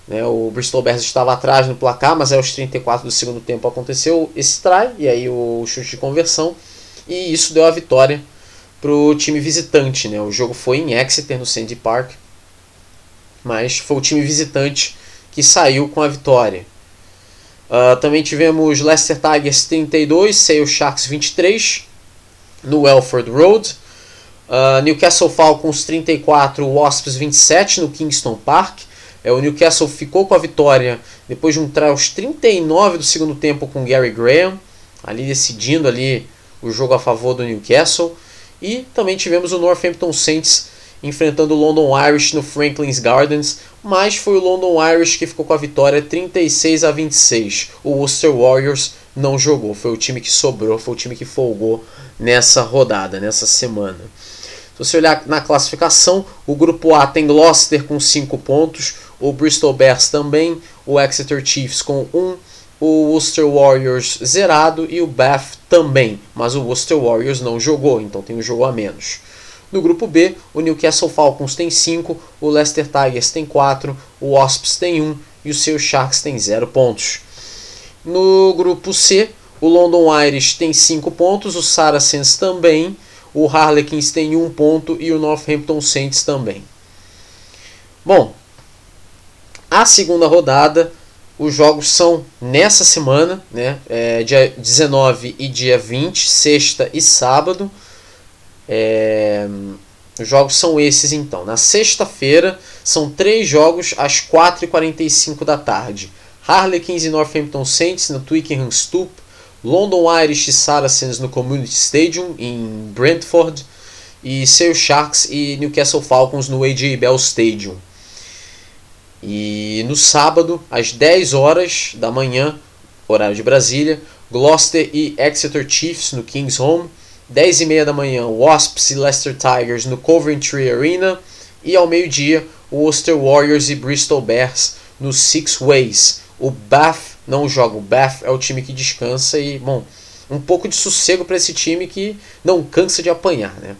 Né, o Bristol Bears estava atrás no placar, mas aos 34 do segundo tempo aconteceu esse try, e aí o chute de conversão, e isso deu a vitória para o time visitante. Né? O jogo foi em Exeter, no Sandy Park, mas foi o time visitante que saiu com a vitória. Uh, também tivemos Leicester Tigers 32, Sale Sharks 23 no Welford Road. Uh, Newcastle Falcons 34, Wasps 27 no Kingston Park. É, o Newcastle ficou com a vitória depois de um try aos 39 do segundo tempo com Gary Graham, ali decidindo ali o jogo a favor do Newcastle. E também tivemos o Northampton Saints enfrentando o London Irish no Franklin's Gardens, mas foi o London Irish que ficou com a vitória 36 a 26. O Worcester Warriors não jogou, foi o time que sobrou, foi o time que folgou nessa rodada, nessa semana. Se você olhar na classificação, o grupo A tem Gloucester com 5 pontos, o Bristol Bears também, o Exeter Chiefs com 1, um, o Worcester Warriors zerado e o Bath também, mas o Worcester Warriors não jogou, então tem um jogo a menos. No grupo B, o Newcastle Falcons tem 5, o Leicester Tigers tem 4, o Wasps tem 1 e o seu Sharks tem 0 pontos. No grupo C, o London Irish tem 5 pontos, o Saracens também, o Harlequins tem 1 ponto e o Northampton Saints também. Bom, a segunda rodada, os jogos são nessa semana, né, é, dia 19 e dia 20, sexta e sábado. É, os jogos são esses então. Na sexta-feira são três jogos às 4h45 da tarde. Harlequins e Northampton Saints no Twickenham Stoop. London Irish e Saracens no Community Stadium em Brentford. E Sale Sharks e Newcastle Falcons no AJ Bell Stadium. E no sábado, às 10 horas da manhã, horário de Brasília, Gloucester e Exeter Chiefs no King's Home. 10 e meia da manhã, Wasps e Leicester Tigers no Coventry Arena. E ao meio-dia, Worcester Warriors e Bristol Bears no Six Ways. O Bath não joga, o Bath é o time que descansa e, bom, um pouco de sossego para esse time que não cansa de apanhar, né?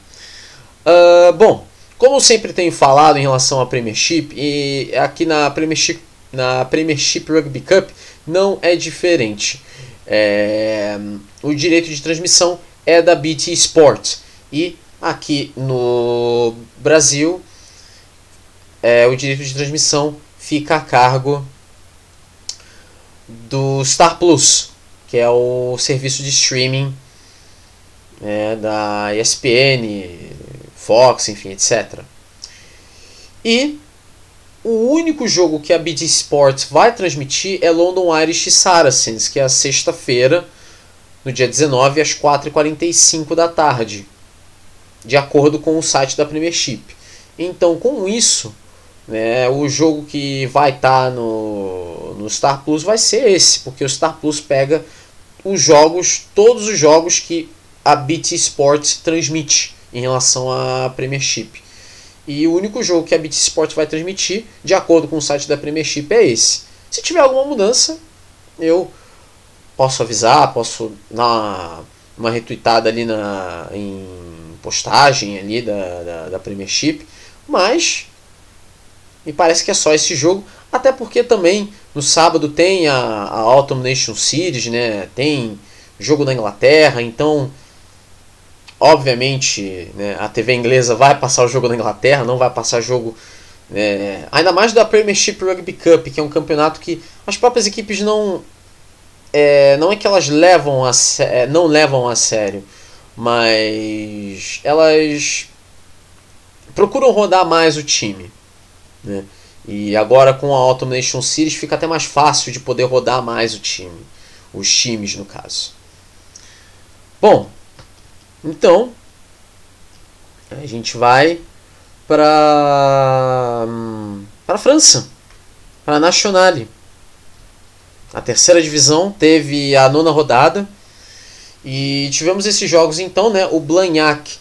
Uh, bom, como sempre tenho falado em relação à Premiership, e aqui na Premiership, na Premiership Rugby Cup não é diferente. É, o direito de transmissão é da BT Sport. E aqui no Brasil, é, o direito de transmissão fica a cargo do Star Plus, que é o serviço de streaming é, da ESPN, Fox, enfim, etc. E o único jogo que a BT Sport vai transmitir é London Irish Saracens, que é a sexta-feira no dia 19 às 4h45 da tarde, de acordo com o site da Premiership. Então, com isso, né, o jogo que vai estar tá no, no Star Plus vai ser esse, porque o Star Plus pega os jogos, todos os jogos que a BT Sports transmite em relação à Premiership. E o único jogo que a BT Sports vai transmitir, de acordo com o site da Premiership, é esse. Se tiver alguma mudança, eu posso avisar, posso dar uma retweetada ali na, em postagem ali da, da, da Premiership, mas me parece que é só esse jogo, até porque também no sábado tem a, a Autumn Nation Series, né? tem jogo na Inglaterra, então obviamente né, a TV inglesa vai passar o jogo na Inglaterra, não vai passar jogo é, ainda mais da Premiership Rugby Cup, que é um campeonato que as próprias equipes não é, não é que elas levam a é, não levam a sério, mas elas procuram rodar mais o time. Né? E agora com a Autumn Nation Series fica até mais fácil de poder rodar mais o time. Os times, no caso. Bom, então a gente vai para para a França, para a Nationale. A terceira divisão teve a nona rodada e tivemos esses jogos então, né? O Blagnac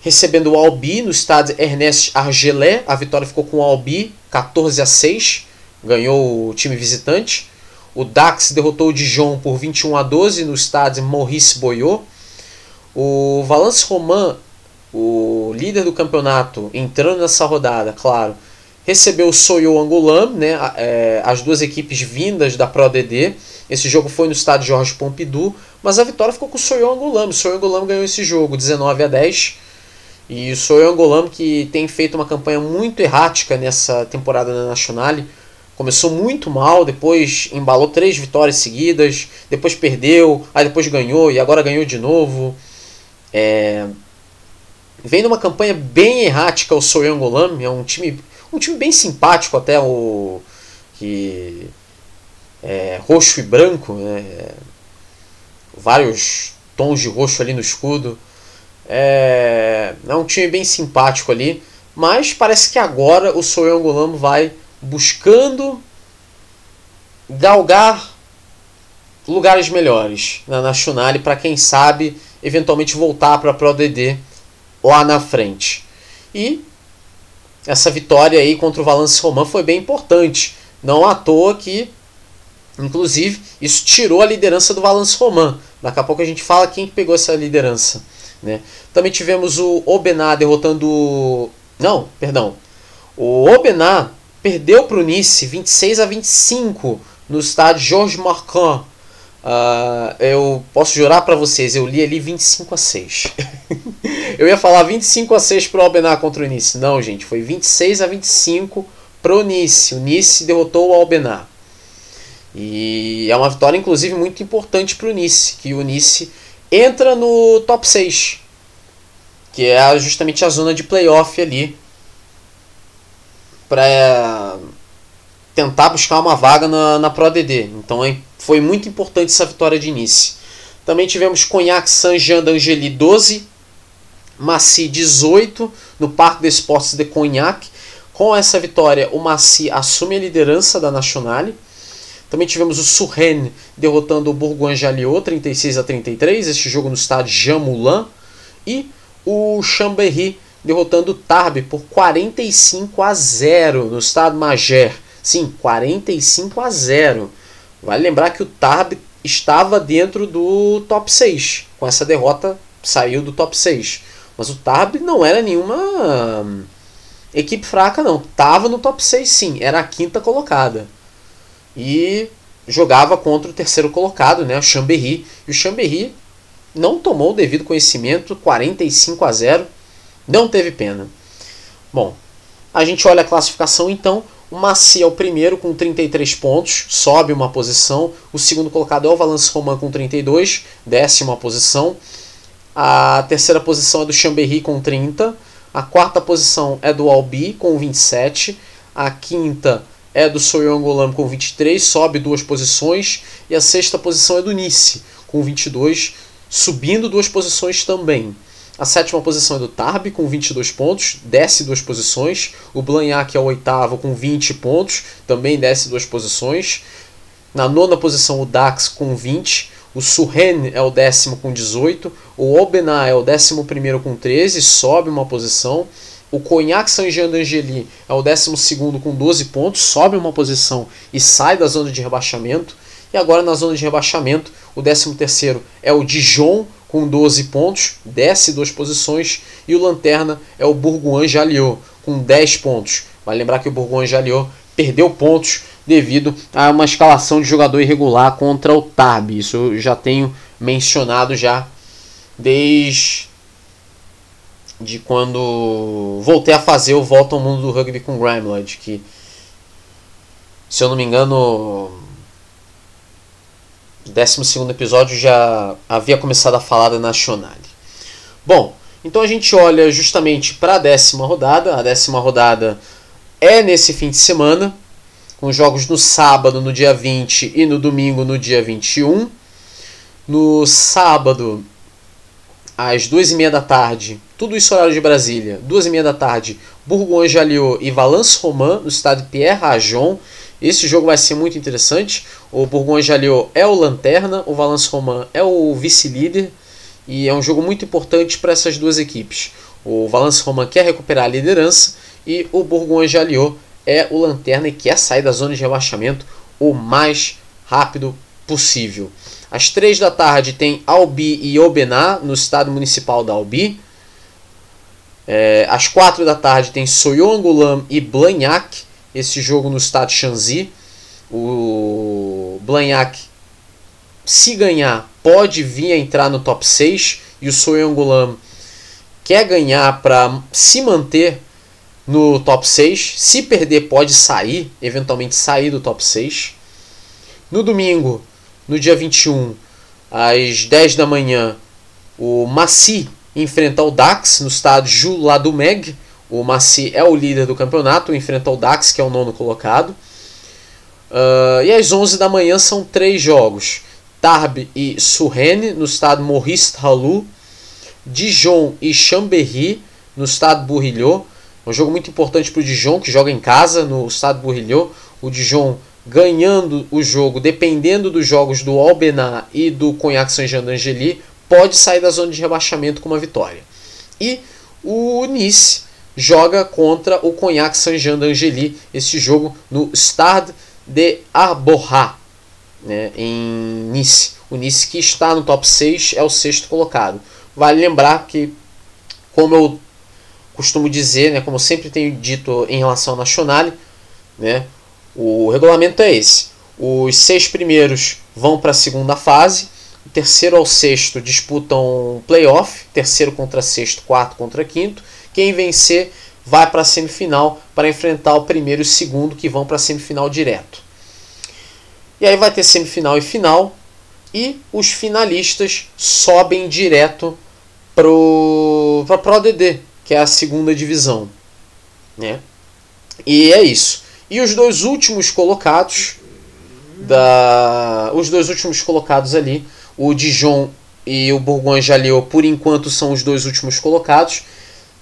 recebendo o Albi no estádio Ernest Argelé. A vitória ficou com o Albi 14 a 6, ganhou o time visitante. O Dax derrotou o Dijon por 21 a 12 no estádio Maurice Boyot. O Valence Romain, o líder do campeonato, entrando nessa rodada, claro, recebeu o Soyo Angoulême, né, é, as duas equipes vindas da Pro DD. Esse jogo foi no estádio Jorge Pompidou, mas a vitória ficou com o Soyo Angoulême. O Soyo Angoulême ganhou esse jogo 19 a 10. E o Soyo Angoulême que tem feito uma campanha muito errática nessa temporada na Nacional. Começou muito mal, depois embalou três vitórias seguidas, depois perdeu, aí depois ganhou e agora ganhou de novo. É... Vem numa campanha bem errática o Soyo Angoulême, é um time um time bem simpático até o que é, roxo e branco, né? vários tons de roxo ali no escudo. É, é um time bem simpático ali, mas parece que agora o Soyongolamo vai buscando galgar lugares melhores na Nacional para quem sabe eventualmente voltar para a Pro DD lá na frente. E essa vitória aí contra o Valence Roman foi bem importante. Não à toa que, inclusive, isso tirou a liderança do Valence Roman. Daqui a pouco a gente fala quem pegou essa liderança. Né? Também tivemos o Obená derrotando. Não, perdão. O Obená perdeu para o Nice 26 a 25 no estádio Georges Marquand. Uh, eu posso jurar para vocês, eu li ali 25 a 6. eu ia falar 25 a 6 pro Albenar contra o Nice. Não, gente, foi 26 a 25 pro Nice. O Nice derrotou o Albenar. E é uma vitória, inclusive, muito importante para o Nice, que o Nice entra no top 6, que é justamente a zona de playoff ali, para tentar buscar uma vaga na, na Pro ADD. Então é, foi muito importante essa vitória de início. Também tivemos Cognac Saint-Jean d'Angely 12, Maci 18 no Parque de Esportes de Cognac. Com essa vitória, o Maci assume a liderança da Nationale. Também tivemos o Surren derrotando o Bourgoin-Jalliot 36 a 33, este jogo no estádio Jean Moulin. E o Chambéry derrotando o Tarbes por 45 a 0 no estado Mager. Sim, 45 a 0. Vale lembrar que o Tarbes estava dentro do top 6. Com essa derrota, saiu do top 6. Mas o Tarbes não era nenhuma hum, equipe fraca, não. Tava no top 6, sim. Era a quinta colocada e jogava contra o terceiro colocado, né, o Chambéry. E o Chambéry não tomou o devido conhecimento, 45 a 0, não teve pena. Bom, a gente olha a classificação então. O Maci é o primeiro com 33 pontos, sobe uma posição. O segundo colocado é o Valence Roman com 32, décima posição. A terceira posição é do Chambéry com 30. A quarta posição é do Albi com 27. A quinta é do Soyongolam com 23, sobe duas posições. E a sexta posição é do Nice, com 22, subindo duas posições também. A sétima posição é do Tarbi, com 22 pontos, desce duas posições. O Blagnac é o oitavo, com 20 pontos, também desce duas posições. Na nona posição, o Dax, com 20. O Surren é o décimo, com 18. O Obená é o décimo primeiro, com 13, sobe uma posição. O Cognac Saint-Jean d'Angely é o 12 com 12 pontos, sobe uma posição e sai da zona de rebaixamento. E agora na zona de rebaixamento, o 13 é o Dijon com 12 pontos, desce duas posições. E o Lanterna é o Bourgoin-Jalliot com 10 pontos. Vai lembrar que o Bourgoin-Jalliot perdeu pontos devido a uma escalação de jogador irregular contra o Tab. Isso eu já tenho mencionado já desde de quando voltei a fazer o Volta ao Mundo do Rugby com Grimlod, que se eu não me engano, no 12 episódio já havia começado a falar da Nationale. Bom, então a gente olha justamente para a décima rodada. A décima rodada é nesse fim de semana, com jogos no sábado, no dia 20 e no domingo, no dia 21. No sábado, às duas e meia da tarde, tudo isso horário de Brasília, duas e meia da tarde, Bourgogne-Jalliot e Valence Roman, no estádio Pierre Rajon. Esse jogo vai ser muito interessante. O Bourgogne-Jalliot é o lanterna, o Valence Roman é o vice-líder e é um jogo muito importante para essas duas equipes. O Valence Roman quer recuperar a liderança e o Bourgogne-Jalliot é o lanterna e quer sair da zona de rebaixamento o mais rápido possível. Às três da tarde tem Albi e Obená no estado municipal da Albi. É, às quatro da tarde tem Soyongulam e Blagnac, esse jogo no estado Shanxi. O Blagnac, se ganhar, pode vir a entrar no top 6 e o Soyongulam quer ganhar para se manter no top 6. Se perder, pode sair, eventualmente sair do top 6. No domingo, no dia 21, às 10 da manhã, o Maci enfrenta o Dax no estádio Jules Meg. O Maci é o líder do campeonato, enfrenta o Dax, que é o nono colocado. Uh, e às 11 da manhã são três jogos: Tarbes e Surrene no estado Maurice Halou, Dijon e Chambéry no estado Bourrilhot. Um jogo muito importante para o Dijon, que joga em casa no estado Bourrilhot. O Dijon ganhando o jogo, dependendo dos jogos do Albenar e do Cognac Saint-Jean d'Angely, pode sair da zona de rebaixamento com uma vitória. E o Nice joga contra o Cognac Saint-Jean d'Angely, esse jogo no Stade de Arborat, né, em Nice. O Nice que está no top 6 é o sexto colocado. Vale lembrar que, como eu costumo dizer, né, como sempre tenho dito em relação ao Nacional, né, o regulamento é esse. Os seis primeiros vão para a segunda fase, o terceiro ao sexto disputam playoff, terceiro contra sexto, quarto contra quinto. Quem vencer vai para a semifinal para enfrentar o primeiro e o segundo que vão para a semifinal direto. E aí vai ter semifinal e final e os finalistas sobem direto para a Pro DD, que é a segunda divisão, né? E é isso. E os dois últimos colocados da os dois últimos colocados ali, o Dijon e o Bourgogne-Jallieu, por enquanto são os dois últimos colocados,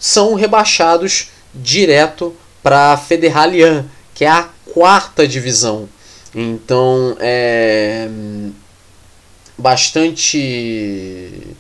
são rebaixados direto para a Federalian, que é a quarta divisão. Então é bastante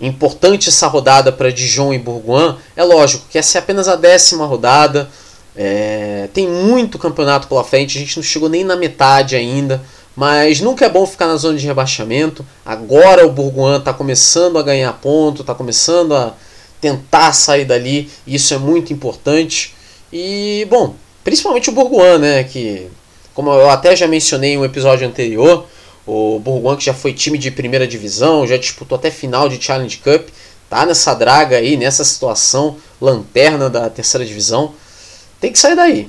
importante essa rodada para Dijon e Bourgogne. É lógico que essa é apenas a décima rodada. É, tem muito campeonato pela frente, a gente não chegou nem na metade ainda, mas nunca é bom ficar na zona de rebaixamento. Agora o Bourgoin está começando a ganhar ponto, está começando a tentar sair dali, isso é muito importante. E bom, principalmente o Bourgoin, né, que como eu até já mencionei em um episódio anterior, o Bourgoin que já foi time de primeira divisão, já disputou até final de Challenge Cup, tá nessa draga aí, nessa situação lanterna da terceira divisão tem que sair daí.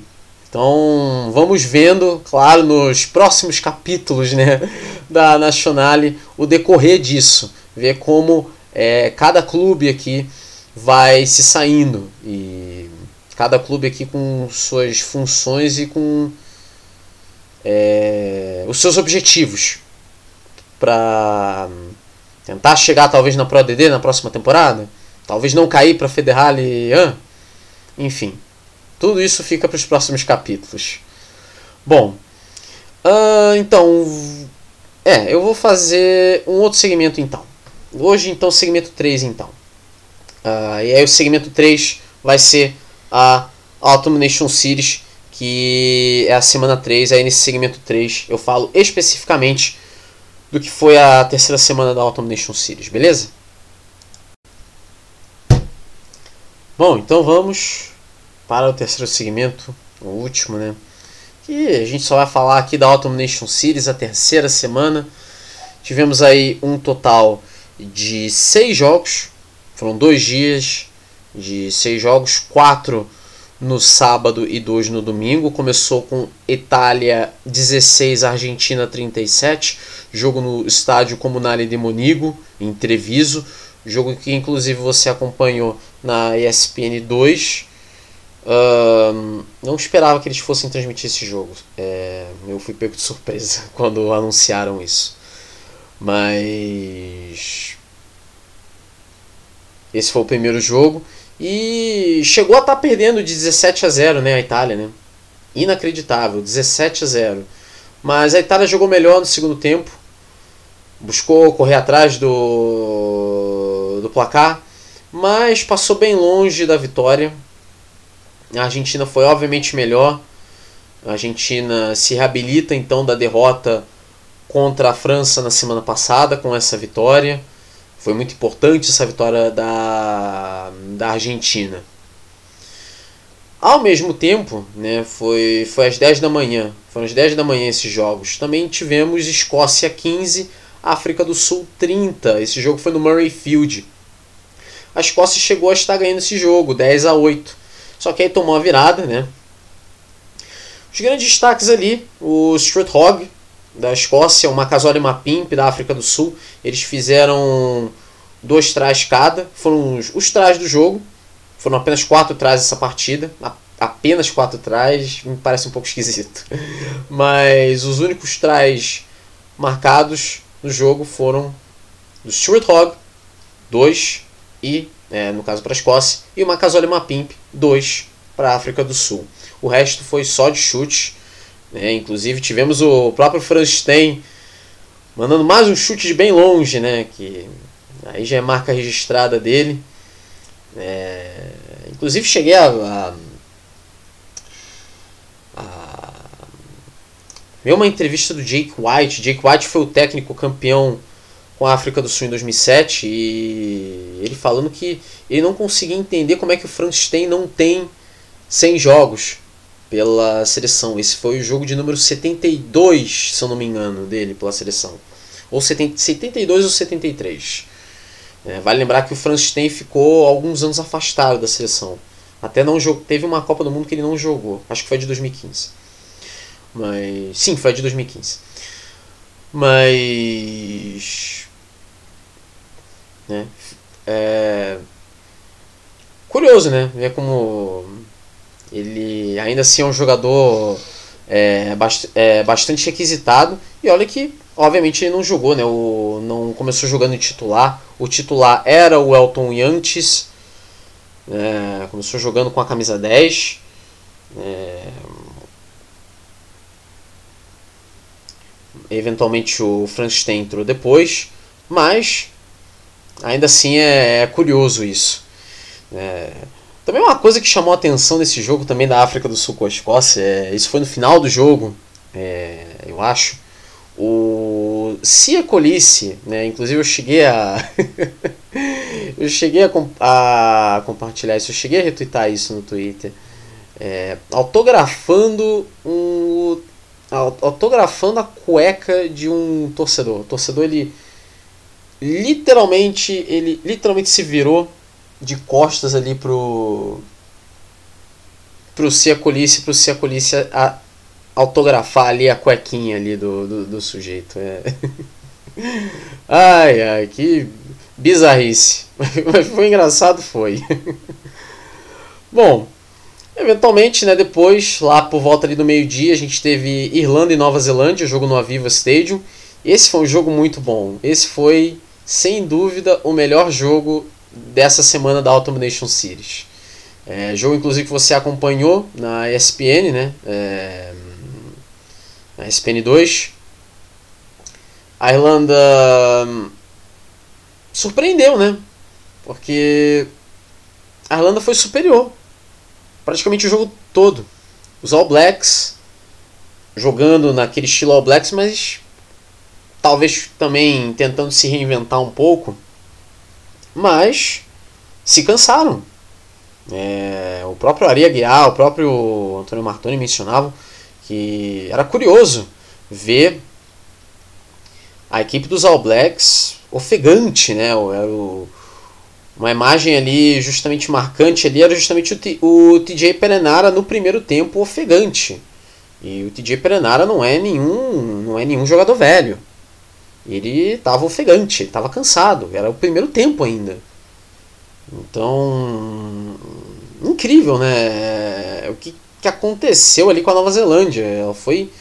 Então vamos vendo, claro, nos próximos capítulos né, da Nacional o decorrer disso, ver como é, cada clube aqui vai se saindo e cada clube aqui com suas funções e com é, os seus objetivos para tentar chegar talvez na Pro DD na próxima temporada, talvez não cair para Federal e enfim. Tudo isso fica para os próximos capítulos. Bom, uh, então, é, eu vou fazer um outro segmento então. Hoje, então, segmento 3 então. Uh, e aí o segmento 3 vai ser a Automation Series, que é a semana 3. Aí nesse segmento 3 eu falo especificamente do que foi a terceira semana da Automation Series, beleza? Bom, então vamos para o terceiro segmento, o último, né? Que a gente só vai falar aqui da Automation Series, a terceira semana. Tivemos aí um total de seis jogos, foram dois dias de seis jogos, quatro no sábado e dois no domingo. Começou com Itália 16, Argentina 37, jogo no estádio Comunale de Monigo, em Treviso, jogo que inclusive você acompanhou na ESPN 2 não esperava que eles fossem transmitir esse jogo. É, eu fui pego de surpresa quando anunciaram isso. Mas. Esse foi o primeiro jogo. E chegou a estar tá perdendo de 17 a 0 né, a Itália. Né? Inacreditável, 17 a 0. Mas a Itália jogou melhor no segundo tempo. Buscou correr atrás do, do placar. Mas passou bem longe da vitória. A Argentina foi obviamente melhor. A Argentina se reabilita então da derrota contra a França na semana passada com essa vitória. Foi muito importante essa vitória da, da Argentina. Ao mesmo tempo, né, foi, foi às 10 da manhã, foram às 10 da manhã esses jogos. Também tivemos Escócia 15, África do Sul 30. Esse jogo foi no Murray Field. A Escócia chegou a estar ganhando esse jogo, 10 a 8. Só que aí tomou a virada, né? Os grandes destaques ali, o Stuart Hogg, da Escócia, o Macasole e uma Pimp, da África do Sul. Eles fizeram dois trás cada. Foram os, os trás do jogo. Foram apenas quatro trás essa partida. Apenas quatro trás me parece um pouco esquisito. Mas os únicos trás marcados no jogo foram do Stuart Hogg, dois, e é, no caso para a Escócia, e o Macasole Mapimp, 2 para a África do Sul. O resto foi só de chute. Né? Inclusive tivemos o próprio Franstein mandando mais um chute de bem longe, né? que aí já é marca registrada dele. É, inclusive cheguei a, a, ver uma entrevista do Jake White. Jake White foi o técnico campeão com a África do Sul em 2007 e ele falando que ele não conseguia entender como é que o Frankenstein não tem 100 jogos pela seleção. Esse foi o jogo de número 72, se eu não me engano, dele pela seleção. Ou 70, 72 ou 73. É, vale lembrar que o Frankenstein ficou alguns anos afastado da seleção. Até não jogou, teve uma Copa do Mundo que ele não jogou. Acho que foi de 2015. Mas sim, foi de 2015. Mas né? É... Curioso, né? Ver como ele ainda assim é um jogador é, bast é, bastante requisitado. E olha que, obviamente, ele não jogou, né? O, não começou jogando titular. O titular era o Elton Yantes. É, começou jogando com a camisa 10. É, eventualmente o Frankenstein entrou depois. Mas ainda assim é, é curioso isso. É, também uma coisa que chamou a atenção nesse jogo também da África do Sul com a Escócia, é, isso foi no final do jogo, é, eu acho. O Cia Colice, né, inclusive eu cheguei a. eu cheguei a, a, compartilhar isso, eu cheguei a retweetar isso no Twitter. É, autografando um. Autografando a cueca de um torcedor. O torcedor ele literalmente ele literalmente se virou de costas ali pro pro Cia Colice, pro Cia Colice a, autografar ali a cuequinha ali do, do, do sujeito. É. ai, ai, que bizarrice. Mas foi engraçado, foi. Bom, eventualmente, né, depois, lá por volta ali do meio-dia, a gente teve Irlanda e Nova Zelândia, jogo no Aviva Stadium. Esse foi um jogo muito bom. Esse foi sem dúvida, o melhor jogo dessa semana da Automation Series. É, jogo, inclusive, que você acompanhou na ESPN, né? É, na ESPN 2. A Irlanda hum, surpreendeu, né? Porque a Irlanda foi superior. Praticamente o jogo todo. Os All Blacks jogando naquele estilo All Blacks, mas talvez também tentando se reinventar um pouco, mas se cansaram. É, o próprio Ari Aguiar, o próprio Antônio Martoni mencionavam que era curioso ver a equipe dos All Blacks ofegante, né? O, uma imagem ali justamente marcante ali era justamente o, o TJ Perenara no primeiro tempo ofegante. E o TJ Perenara não é nenhum, não é nenhum jogador velho. Ele estava ofegante, estava cansado, era o primeiro tempo ainda. Então, incrível, né? O que, que aconteceu ali com a Nova Zelândia? Ela foi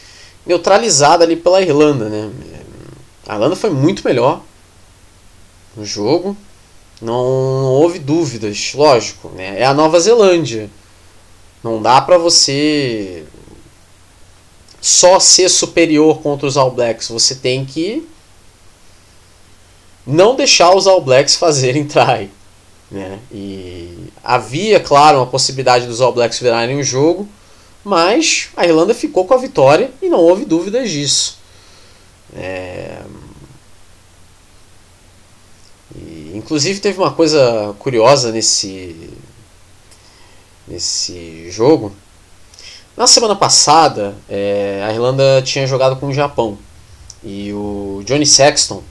neutralizada ali pela Irlanda, né? A Irlanda foi muito melhor no jogo, não, não houve dúvidas, lógico, né? É a Nova Zelândia. Não dá para você só ser superior contra os All Blacks, você tem que não deixar os All Blacks fazerem try. Né? E havia, claro, uma possibilidade dos All Blacks virarem o jogo, mas a Irlanda ficou com a vitória e não houve dúvidas disso. É... E, inclusive teve uma coisa curiosa nesse nesse jogo. Na semana passada, é, a Irlanda tinha jogado com o Japão e o Johnny Sexton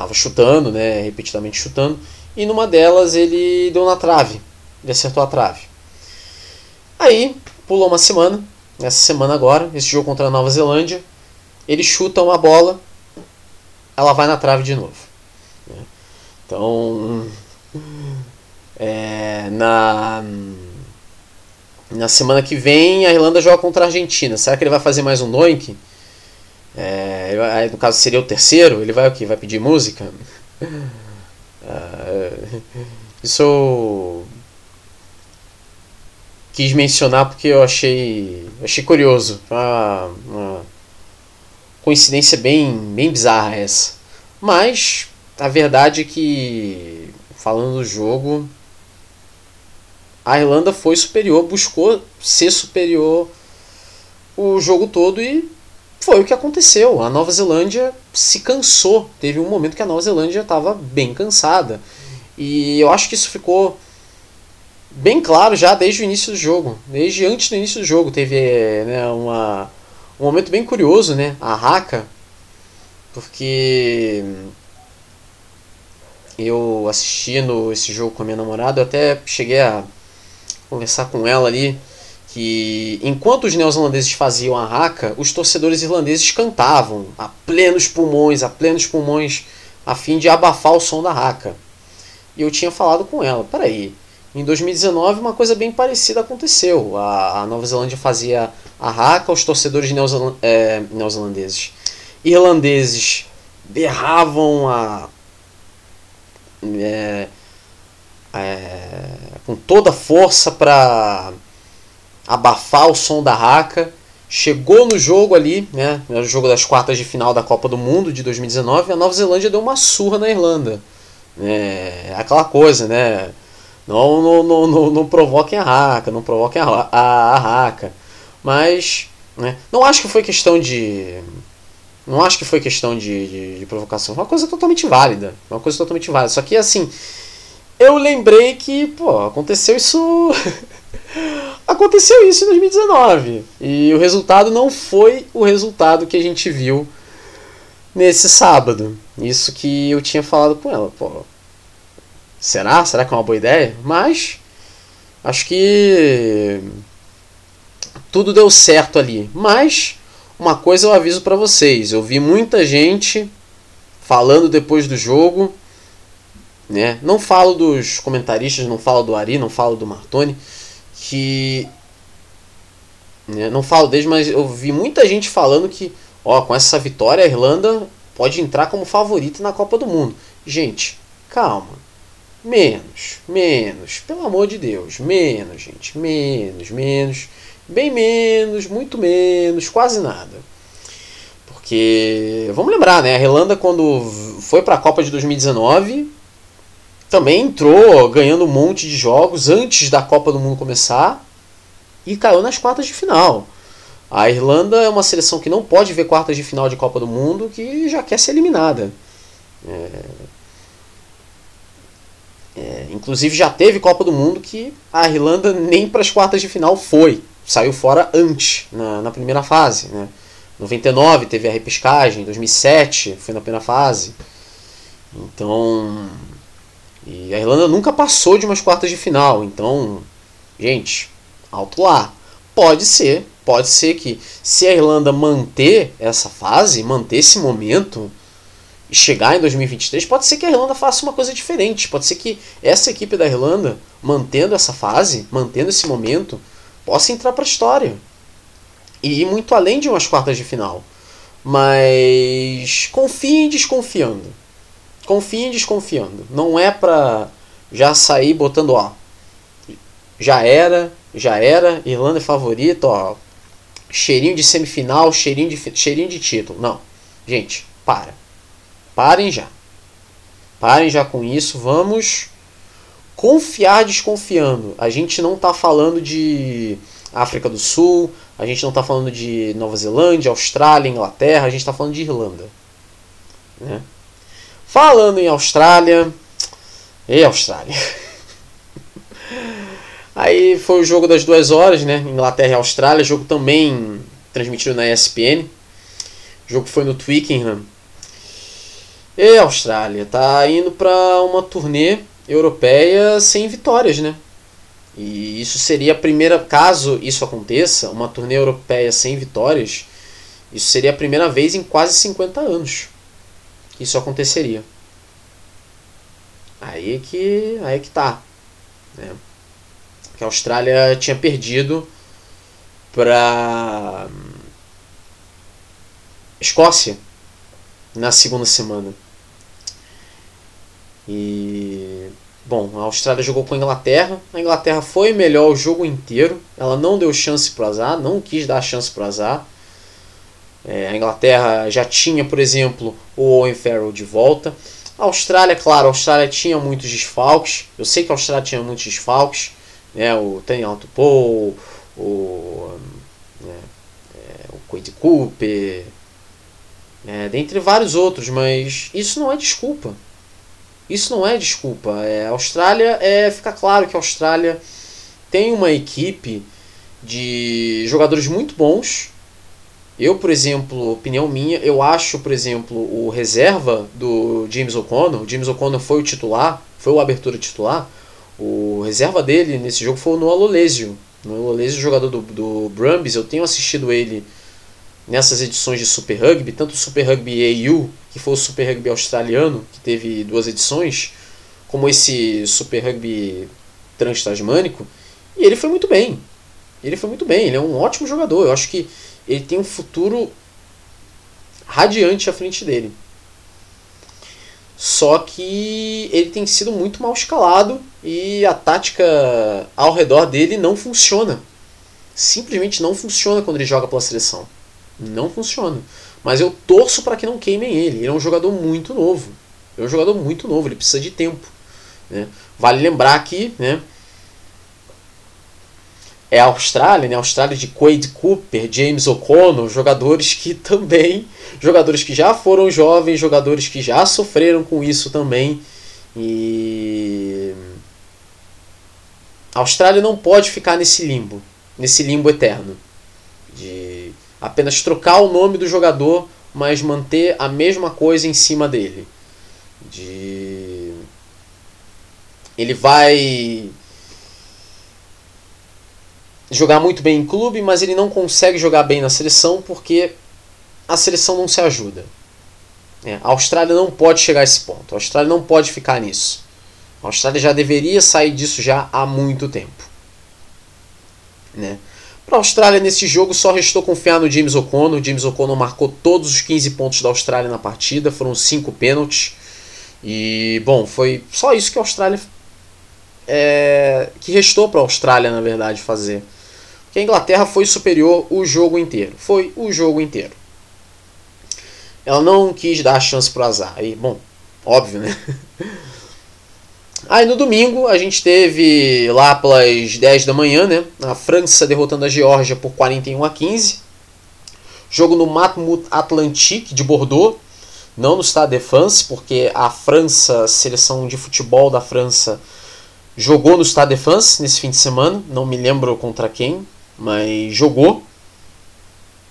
Tava chutando, né, repetidamente chutando, e numa delas ele deu na trave, ele acertou a trave. Aí, pulou uma semana, nessa semana agora, esse jogo contra a Nova Zelândia, ele chuta uma bola, ela vai na trave de novo. Né? Então, é, na, na semana que vem a Irlanda joga contra a Argentina. Será que ele vai fazer mais um doink? É, no caso seria o terceiro, ele vai o que? Vai pedir música? Uh, isso eu quis mencionar porque eu achei, achei curioso. Uma, uma coincidência bem, bem bizarra essa. Mas a verdade é que, falando do jogo, a Irlanda foi superior, buscou ser superior o jogo todo e foi o que aconteceu. A Nova Zelândia se cansou. Teve um momento que a Nova Zelândia estava bem cansada. E eu acho que isso ficou bem claro já desde o início do jogo. Desde antes do início do jogo. Teve né, uma, um momento bem curioso, né? A Haka. Porque eu assistindo esse jogo com a minha namorada, eu até cheguei a conversar com ela ali que enquanto os neozelandeses faziam a raca, os torcedores irlandeses cantavam a plenos pulmões, a plenos pulmões, a fim de abafar o som da raca. E eu tinha falado com ela, peraí, em 2019 uma coisa bem parecida aconteceu. A, a Nova Zelândia fazia a raca, os torcedores neozeland, é, neozelandeses, irlandeses berravam a é, é, com toda força para abafar o som da raca. Chegou no jogo ali, né, no jogo das quartas de final da Copa do Mundo de 2019, a Nova Zelândia deu uma surra na Irlanda. É, aquela coisa, né? Não, não, não, não, não provoquem a raca, não provoquem a, a, a raca. Mas, né, não acho que foi questão de. Não acho que foi questão de, de, de provocação. Uma coisa totalmente válida. Uma coisa totalmente válida. Só que, assim, eu lembrei que, pô, aconteceu isso. aconteceu isso em 2019. E o resultado não foi o resultado que a gente viu nesse sábado. Isso que eu tinha falado com ela. Pô, será? Será que é uma boa ideia? Mas acho que tudo deu certo ali. Mas uma coisa eu aviso para vocês, eu vi muita gente falando depois do jogo né? Não falo dos comentaristas, não falo do Ari, não falo do Martoni, que. Né, não falo deles, mas eu vi muita gente falando que, ó, com essa vitória a Irlanda pode entrar como favorita na Copa do Mundo. Gente, calma. Menos, menos, pelo amor de Deus, menos, gente, menos, menos, bem menos, muito menos, quase nada. Porque, vamos lembrar, né? A Irlanda, quando foi para a Copa de 2019, também entrou ganhando um monte de jogos antes da Copa do Mundo começar e caiu nas quartas de final. A Irlanda é uma seleção que não pode ver quartas de final de Copa do Mundo que já quer ser eliminada. É... É, inclusive já teve Copa do Mundo que a Irlanda nem para as quartas de final foi. Saiu fora antes, na, na primeira fase. Né? 99 teve a repescagem, 2007 foi na primeira fase. Então e a Irlanda nunca passou de umas quartas de final. Então, gente, alto lá. Pode ser, pode ser que se a Irlanda manter essa fase, manter esse momento e chegar em 2023, pode ser que a Irlanda faça uma coisa diferente. Pode ser que essa equipe da Irlanda, mantendo essa fase, mantendo esse momento, possa entrar para a história. E ir muito além de umas quartas de final. Mas confiem desconfiando confiem desconfiando. Não é pra já sair botando, ó. Já era, já era, Irlanda é favorito, ó. Cheirinho de semifinal, cheirinho de, cheirinho de título. Não. Gente, para. Parem já. Parem já com isso. Vamos confiar desconfiando. A gente não está falando de África do Sul, a gente não está falando de Nova Zelândia, Austrália, Inglaterra, a gente está falando de Irlanda. Né? Falando em Austrália. E Austrália. Aí foi o jogo das duas horas, né? Inglaterra e Austrália. Jogo também transmitido na ESPN. Jogo foi no Twickenham. E Austrália tá indo para uma turnê europeia sem vitórias, né? E isso seria a primeira, caso isso aconteça, uma turnê europeia sem vitórias, isso seria a primeira vez em quase 50 anos isso aconteceria. Aí que, aí que tá. Né? Que a Austrália tinha perdido para Escócia na segunda semana. E bom, a Austrália jogou com a Inglaterra. A Inglaterra foi melhor o jogo inteiro. Ela não deu chance pro azar, não quis dar chance pro azar. É, a Inglaterra já tinha, por exemplo, o Owen Farrell de volta. A Austrália, claro, a Austrália tinha muitos desfalques. Eu sei que a Austrália tinha muitos desfalques. né, o Daniel Tupou, o, né, é, o Cooper, né, dentre vários outros, mas isso não é desculpa. Isso não é desculpa. É, a Austrália, é, fica claro que a Austrália tem uma equipe de jogadores muito bons. Eu, por exemplo, opinião minha, eu acho, por exemplo, o reserva do James O'Connor, o James O'Connor foi o titular, foi o abertura titular, o reserva dele nesse jogo foi o Noah Lolesio. Noah Lolesio, jogador do, do Brumbies, eu tenho assistido ele nessas edições de Super Rugby, tanto o Super Rugby AU, que foi o Super Rugby australiano, que teve duas edições, como esse Super Rugby transtasmânico, e ele foi muito bem. Ele foi muito bem, ele é um ótimo jogador. Eu acho que ele tem um futuro radiante à frente dele. Só que ele tem sido muito mal escalado e a tática ao redor dele não funciona. Simplesmente não funciona quando ele joga pela seleção. Não funciona. Mas eu torço para que não queimem ele. Ele é um jogador muito novo. é um jogador muito novo, ele precisa de tempo. Né? Vale lembrar que né, é a Austrália, né? A Austrália de Quade Cooper, James O'Connor, jogadores que também, jogadores que já foram jovens, jogadores que já sofreram com isso também. E a Austrália não pode ficar nesse limbo, nesse limbo eterno de apenas trocar o nome do jogador, mas manter a mesma coisa em cima dele. De ele vai jogar muito bem em clube, mas ele não consegue jogar bem na seleção porque a seleção não se ajuda. É, a Austrália não pode chegar a esse ponto. A Austrália não pode ficar nisso. A Austrália já deveria sair disso já há muito tempo. Né? Para a Austrália, nesse jogo, só restou confiar no James O'Connor. James O'Connor marcou todos os 15 pontos da Austrália na partida, foram 5 pênaltis. E, bom, foi só isso que a Austrália. É, que restou para a Austrália, na verdade, fazer. Porque a Inglaterra foi superior o jogo inteiro. Foi o jogo inteiro. Ela não quis dar a chance para o azar. Aí, bom, óbvio, né? Aí no domingo a gente teve lá pelas 10 da manhã, né? A França derrotando a Geórgia por 41 a 15. Jogo no Matmut Atlantique de Bordeaux, não no Stade de France, porque a França, a seleção de futebol da França, jogou no Stade de France nesse fim de semana, não me lembro contra quem, mas jogou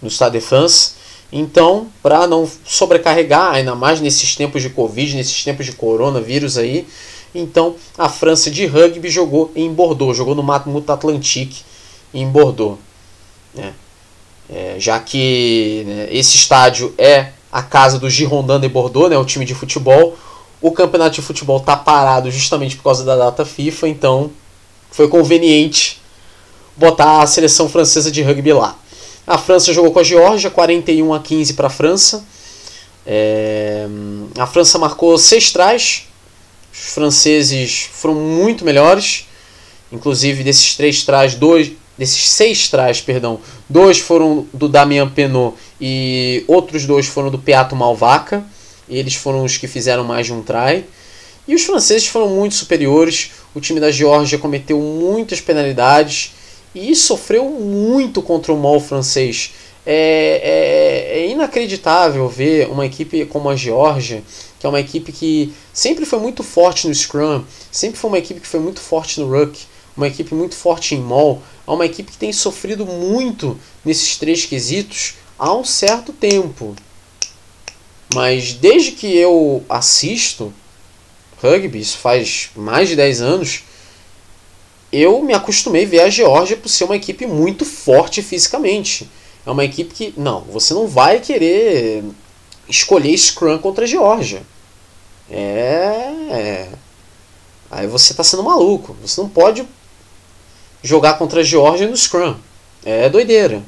no Stade de France. Então, para não sobrecarregar, ainda mais nesses tempos de Covid, nesses tempos de coronavírus aí, então a França de rugby jogou em Bordeaux, jogou no Matmut Atlantique em Bordeaux. Né? É, já que né, esse estádio é a casa do Girondin de Bordeaux, né, o time de futebol, o campeonato de futebol está parado justamente por causa da data FIFA, então foi conveniente botar a seleção francesa de rugby lá. A França jogou com a Geórgia, 41 a 15 para a França. É, a França marcou seis trás, os franceses foram muito melhores. Inclusive, desses três trás, dois. Desses seis trás, perdão, dois foram do Damien Penaud e outros dois foram do Peato Malvaca. Eles foram os que fizeram mais de um try. E os franceses foram muito superiores. O time da Geórgia cometeu muitas penalidades e sofreu muito contra o mal francês. É, é, é, inacreditável ver uma equipe como a Geórgia que é uma equipe que sempre foi muito forte no Scrum, sempre foi uma equipe que foi muito forte no Ruck, uma equipe muito forte em Mall, é uma equipe que tem sofrido muito nesses três quesitos há um certo tempo. Mas desde que eu assisto rugby, isso faz mais de 10 anos, eu me acostumei a ver a Geórgia por ser uma equipe muito forte fisicamente. É uma equipe que, não, você não vai querer escolher Scrum contra a Geórgia. É, é. Aí você está sendo maluco. Você não pode jogar contra a Geórgia no Scrum. É doideira.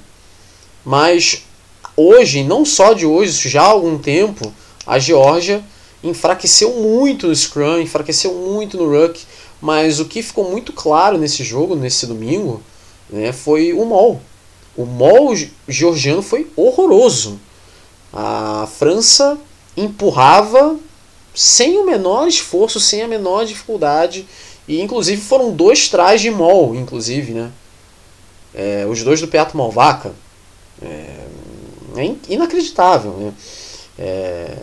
Mas hoje, não só de hoje, já há algum tempo, a Geórgia enfraqueceu muito no Scrum, enfraqueceu muito no Ruck. Mas o que ficou muito claro nesse jogo, nesse domingo, né, foi o Mol. O Mol georgiano foi horroroso. A França empurrava sem o menor esforço, sem a menor dificuldade, E inclusive foram dois trás de Mol, inclusive, né? É, os dois do Peato Malvaca. É, é inacreditável, né? É,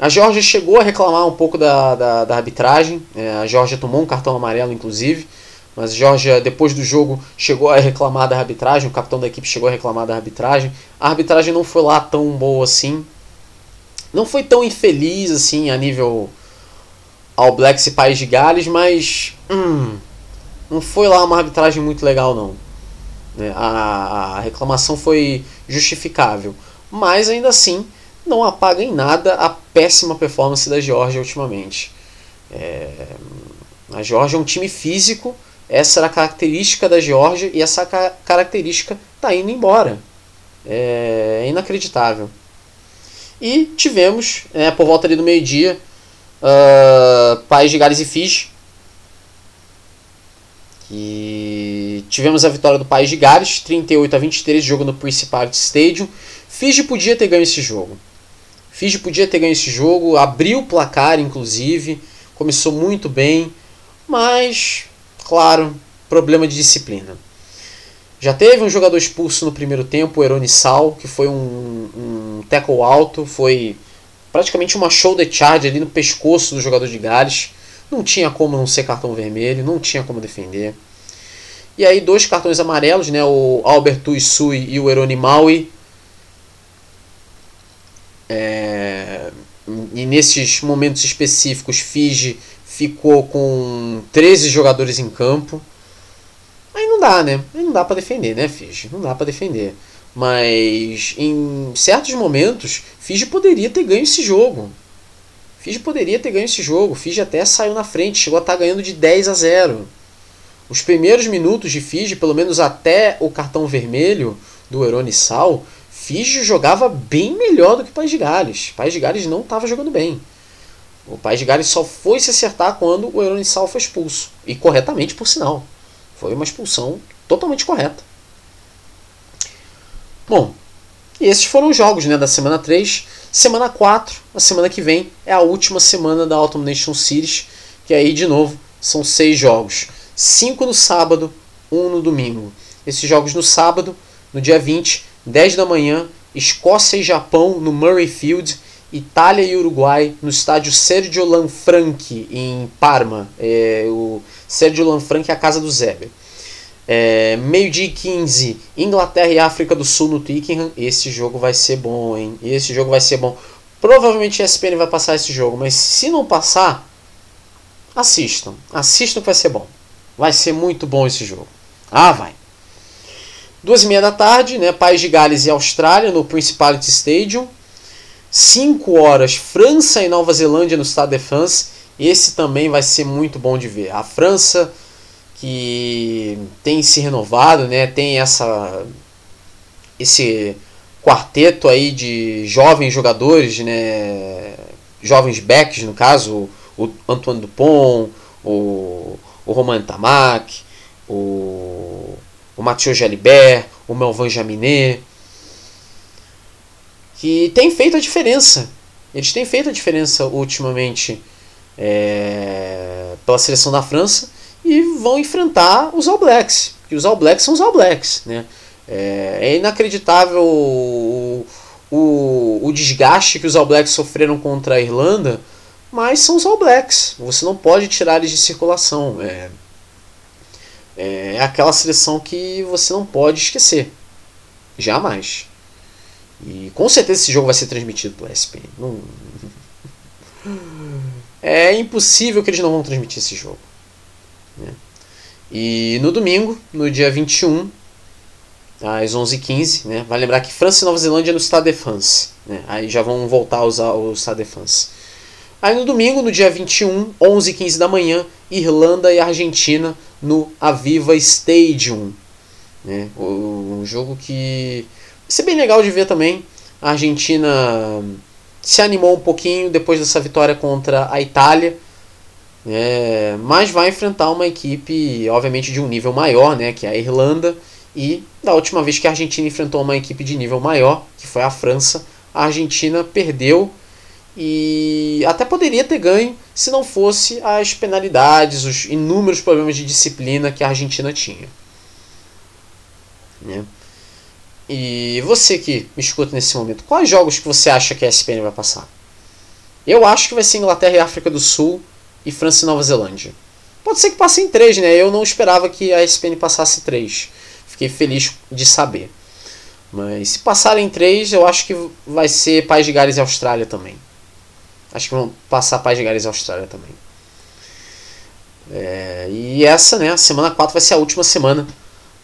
a Georgia chegou a reclamar um pouco da, da, da arbitragem. É, a Georgia tomou um cartão amarelo, inclusive. Mas a Georgia, depois do jogo, chegou a reclamar da arbitragem. O capitão da equipe chegou a reclamar da arbitragem. A arbitragem não foi lá tão boa assim. Não foi tão infeliz assim a nível All Blacks e País de Gales, mas hum, não foi lá uma arbitragem muito legal não. Né? A, a reclamação foi justificável, mas ainda assim não apaga em nada a péssima performance da Georgia ultimamente. É, a Georgia é um time físico, essa era a característica da Georgia e essa ca característica está indo embora. É, é, inacreditável. E tivemos, é, por volta ali do meio-dia, uh, País de Gales e Fiji. E tivemos a vitória do País de Gales, 38 a 23, jogo no Principality Stadium. Fiji podia ter ganho esse jogo. Fiji podia ter ganho esse jogo, abriu o placar, inclusive, começou muito bem, mas, claro, problema de disciplina. Já teve um jogador expulso no primeiro tempo, o Eroni Sal, que foi um, um tackle alto, foi praticamente uma shoulder charge ali no pescoço do jogador de Gales. Não tinha como não ser cartão vermelho, não tinha como defender. E aí dois cartões amarelos, né, o Albert Tuisui e o Eroni Maui, é, e nesses momentos específicos, Fiji ficou com 13 jogadores em campo. Aí não dá, né? Aí não dá para defender, né, Fiji? Não dá para defender. Mas em certos momentos, Fiji poderia ter ganho esse jogo. Fiji poderia ter ganho esse jogo. Fiji até saiu na frente, chegou a estar tá ganhando de 10 a 0. Os primeiros minutos de Fiji, pelo menos até o cartão vermelho do Eroni Sal, Fiji jogava bem melhor do que o País de Gales. O País de Gales não estava jogando bem. O País de Gales só foi se acertar quando o Eronissal foi expulso. E corretamente, por sinal. Foi uma expulsão totalmente correta. Bom, e esses foram os jogos né, da semana 3. Semana 4, a semana que vem, é a última semana da Autumn Nation Series. Que aí, de novo, são seis jogos. Cinco no sábado, um no domingo. Esses jogos no sábado, no dia 20, 10 da manhã, Escócia e Japão no Murray Field, Itália e Uruguai no estádio Sergio Lanfranchi em Parma. É, o Sergio Lanfranchi é a casa do Zeber. É, Meio-dia 15, Inglaterra e África do Sul no Twickenham. Esse jogo vai ser bom, hein? Esse jogo vai ser bom. Provavelmente a ESPN vai passar esse jogo, mas se não passar, assistam. Assistam que vai ser bom. Vai ser muito bom esse jogo. Ah, vai. Duas e meia da tarde, né, País de Gales e Austrália no Principality Stadium. 5 horas, França e Nova Zelândia no Stade de France. Esse também vai ser muito bom de ver. A França que tem se renovado, né, tem essa esse quarteto aí de jovens jogadores, né, jovens backs no caso, o Antoine Dupont, o, o Roman Tamac, o o Mathieu Jalibert, o Melvan Jaminet, que tem feito a diferença. Eles têm feito a diferença ultimamente é, pela seleção da França e vão enfrentar os All Blacks. E os All Blacks são os All Blacks. Né? É, é inacreditável o, o, o desgaste que os All Blacks sofreram contra a Irlanda, mas são os All Blacks. Você não pode tirar eles de circulação. É, é, aquela seleção que você não pode esquecer. Jamais. E com certeza esse jogo vai ser transmitido pela ESPN. Não... É impossível que eles não vão transmitir esse jogo. Né? E no domingo, no dia 21, às 11h15, né? vai lembrar que França e Nova Zelândia no Stade de France. Né? Aí já vão voltar a usar o Stade de France. Aí no domingo, no dia 21, 11h15 da manhã, Irlanda e Argentina no Aviva Stadium. Né? Um jogo que vai ser bem legal de ver também. A Argentina se animou um pouquinho depois dessa vitória contra a Itália. Né? mas vai enfrentar uma equipe, obviamente, de um nível maior, né? que é a Irlanda. E da última vez que a Argentina enfrentou uma equipe de nível maior, que foi a França, a Argentina perdeu e até poderia ter ganho se não fosse as penalidades, os inúmeros problemas de disciplina que a Argentina tinha. Né? E você que me escuta nesse momento, quais jogos que você acha que a ESPN vai passar? Eu acho que vai ser Inglaterra e África do Sul e França e Nova Zelândia. Pode ser que passe em três, né? Eu não esperava que a ESPN passasse três. Fiquei feliz de saber. Mas se passarem três, eu acho que vai ser País de Gales e Austrália também. Acho que vão passar País de Gales Austrália também. É, e essa, né, semana 4 vai ser a última semana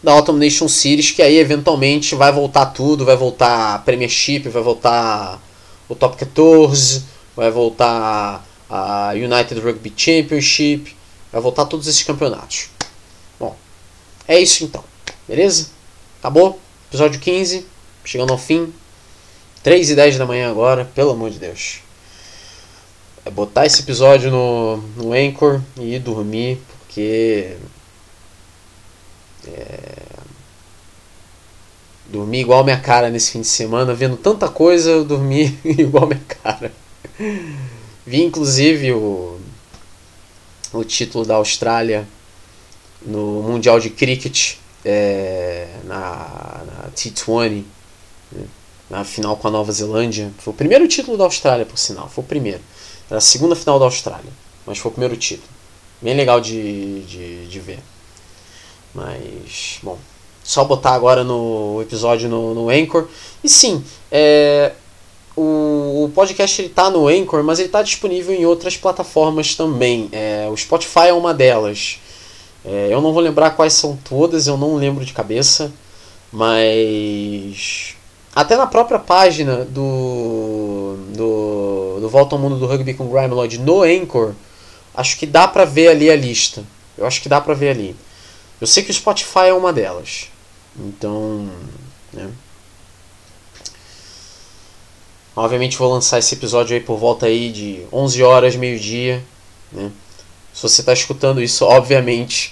da Autumn Nation Series, que aí eventualmente vai voltar tudo, vai voltar a Premiership, vai voltar o Top 14, vai voltar a United Rugby Championship, vai voltar todos esses campeonatos. Bom, é isso então, beleza? Acabou? Episódio 15, chegando ao fim. 3 e 10 da manhã agora, pelo amor de Deus. É botar esse episódio no, no Anchor e ir dormir, porque. É, dormi igual minha cara nesse fim de semana, vendo tanta coisa, eu dormi igual minha cara. Vi inclusive o, o título da Austrália no Mundial de Cricket é, na, na T20, né, na final com a Nova Zelândia. Foi o primeiro título da Austrália, por sinal, foi o primeiro. Era a segunda final da Austrália, mas foi o primeiro título. Bem legal de, de, de ver. Mas, bom, só botar agora no episódio no, no Anchor. E sim, é, o, o podcast ele tá no Anchor, mas ele está disponível em outras plataformas também. É, o Spotify é uma delas. É, eu não vou lembrar quais são todas, eu não lembro de cabeça, mas até na própria página do do, do Volta ao Mundo do Rugby com Grime Lloyd no Anchor, acho que dá pra ver ali a lista. Eu acho que dá pra ver ali. Eu sei que o Spotify é uma delas. Então, né? Obviamente vou lançar esse episódio aí por volta aí de 11 horas, meio-dia, né? Se você está escutando isso, obviamente,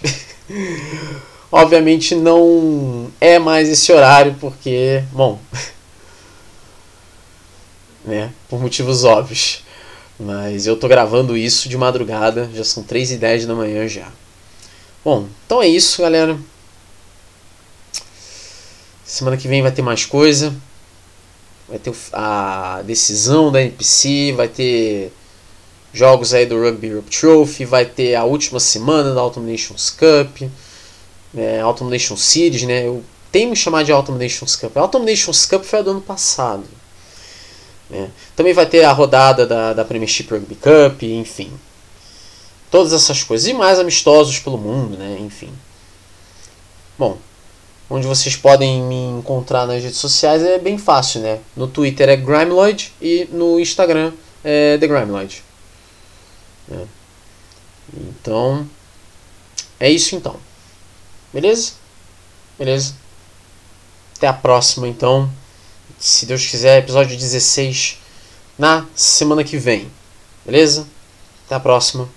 obviamente não é mais esse horário porque, bom, né, por motivos óbvios. Mas eu tô gravando isso de madrugada, já são 3 e 10 da manhã já. Bom, então é isso, galera. Semana que vem vai ter mais coisa vai ter a decisão da NPC, vai ter jogos aí do Rugby Europe Trophy, vai ter a última semana da Autumn Nations Cup, é, Autumn Nations Series, né? Eu tenho me chamar de Autumn Nations Cup. A Autumn Nations Cup foi a do ano passado. Né? Também vai ter a rodada da, da Premiership Rugby Cup, enfim. Todas essas coisas. E mais amistosos pelo mundo, né? Enfim. Bom, onde vocês podem me encontrar nas redes sociais é bem fácil, né? No Twitter é Grimeloid e no Instagram é The Grimeloid. É. Então, é isso então. Beleza? Beleza? Até a próxima então. Se Deus quiser, episódio 16 na semana que vem. Beleza? Até a próxima.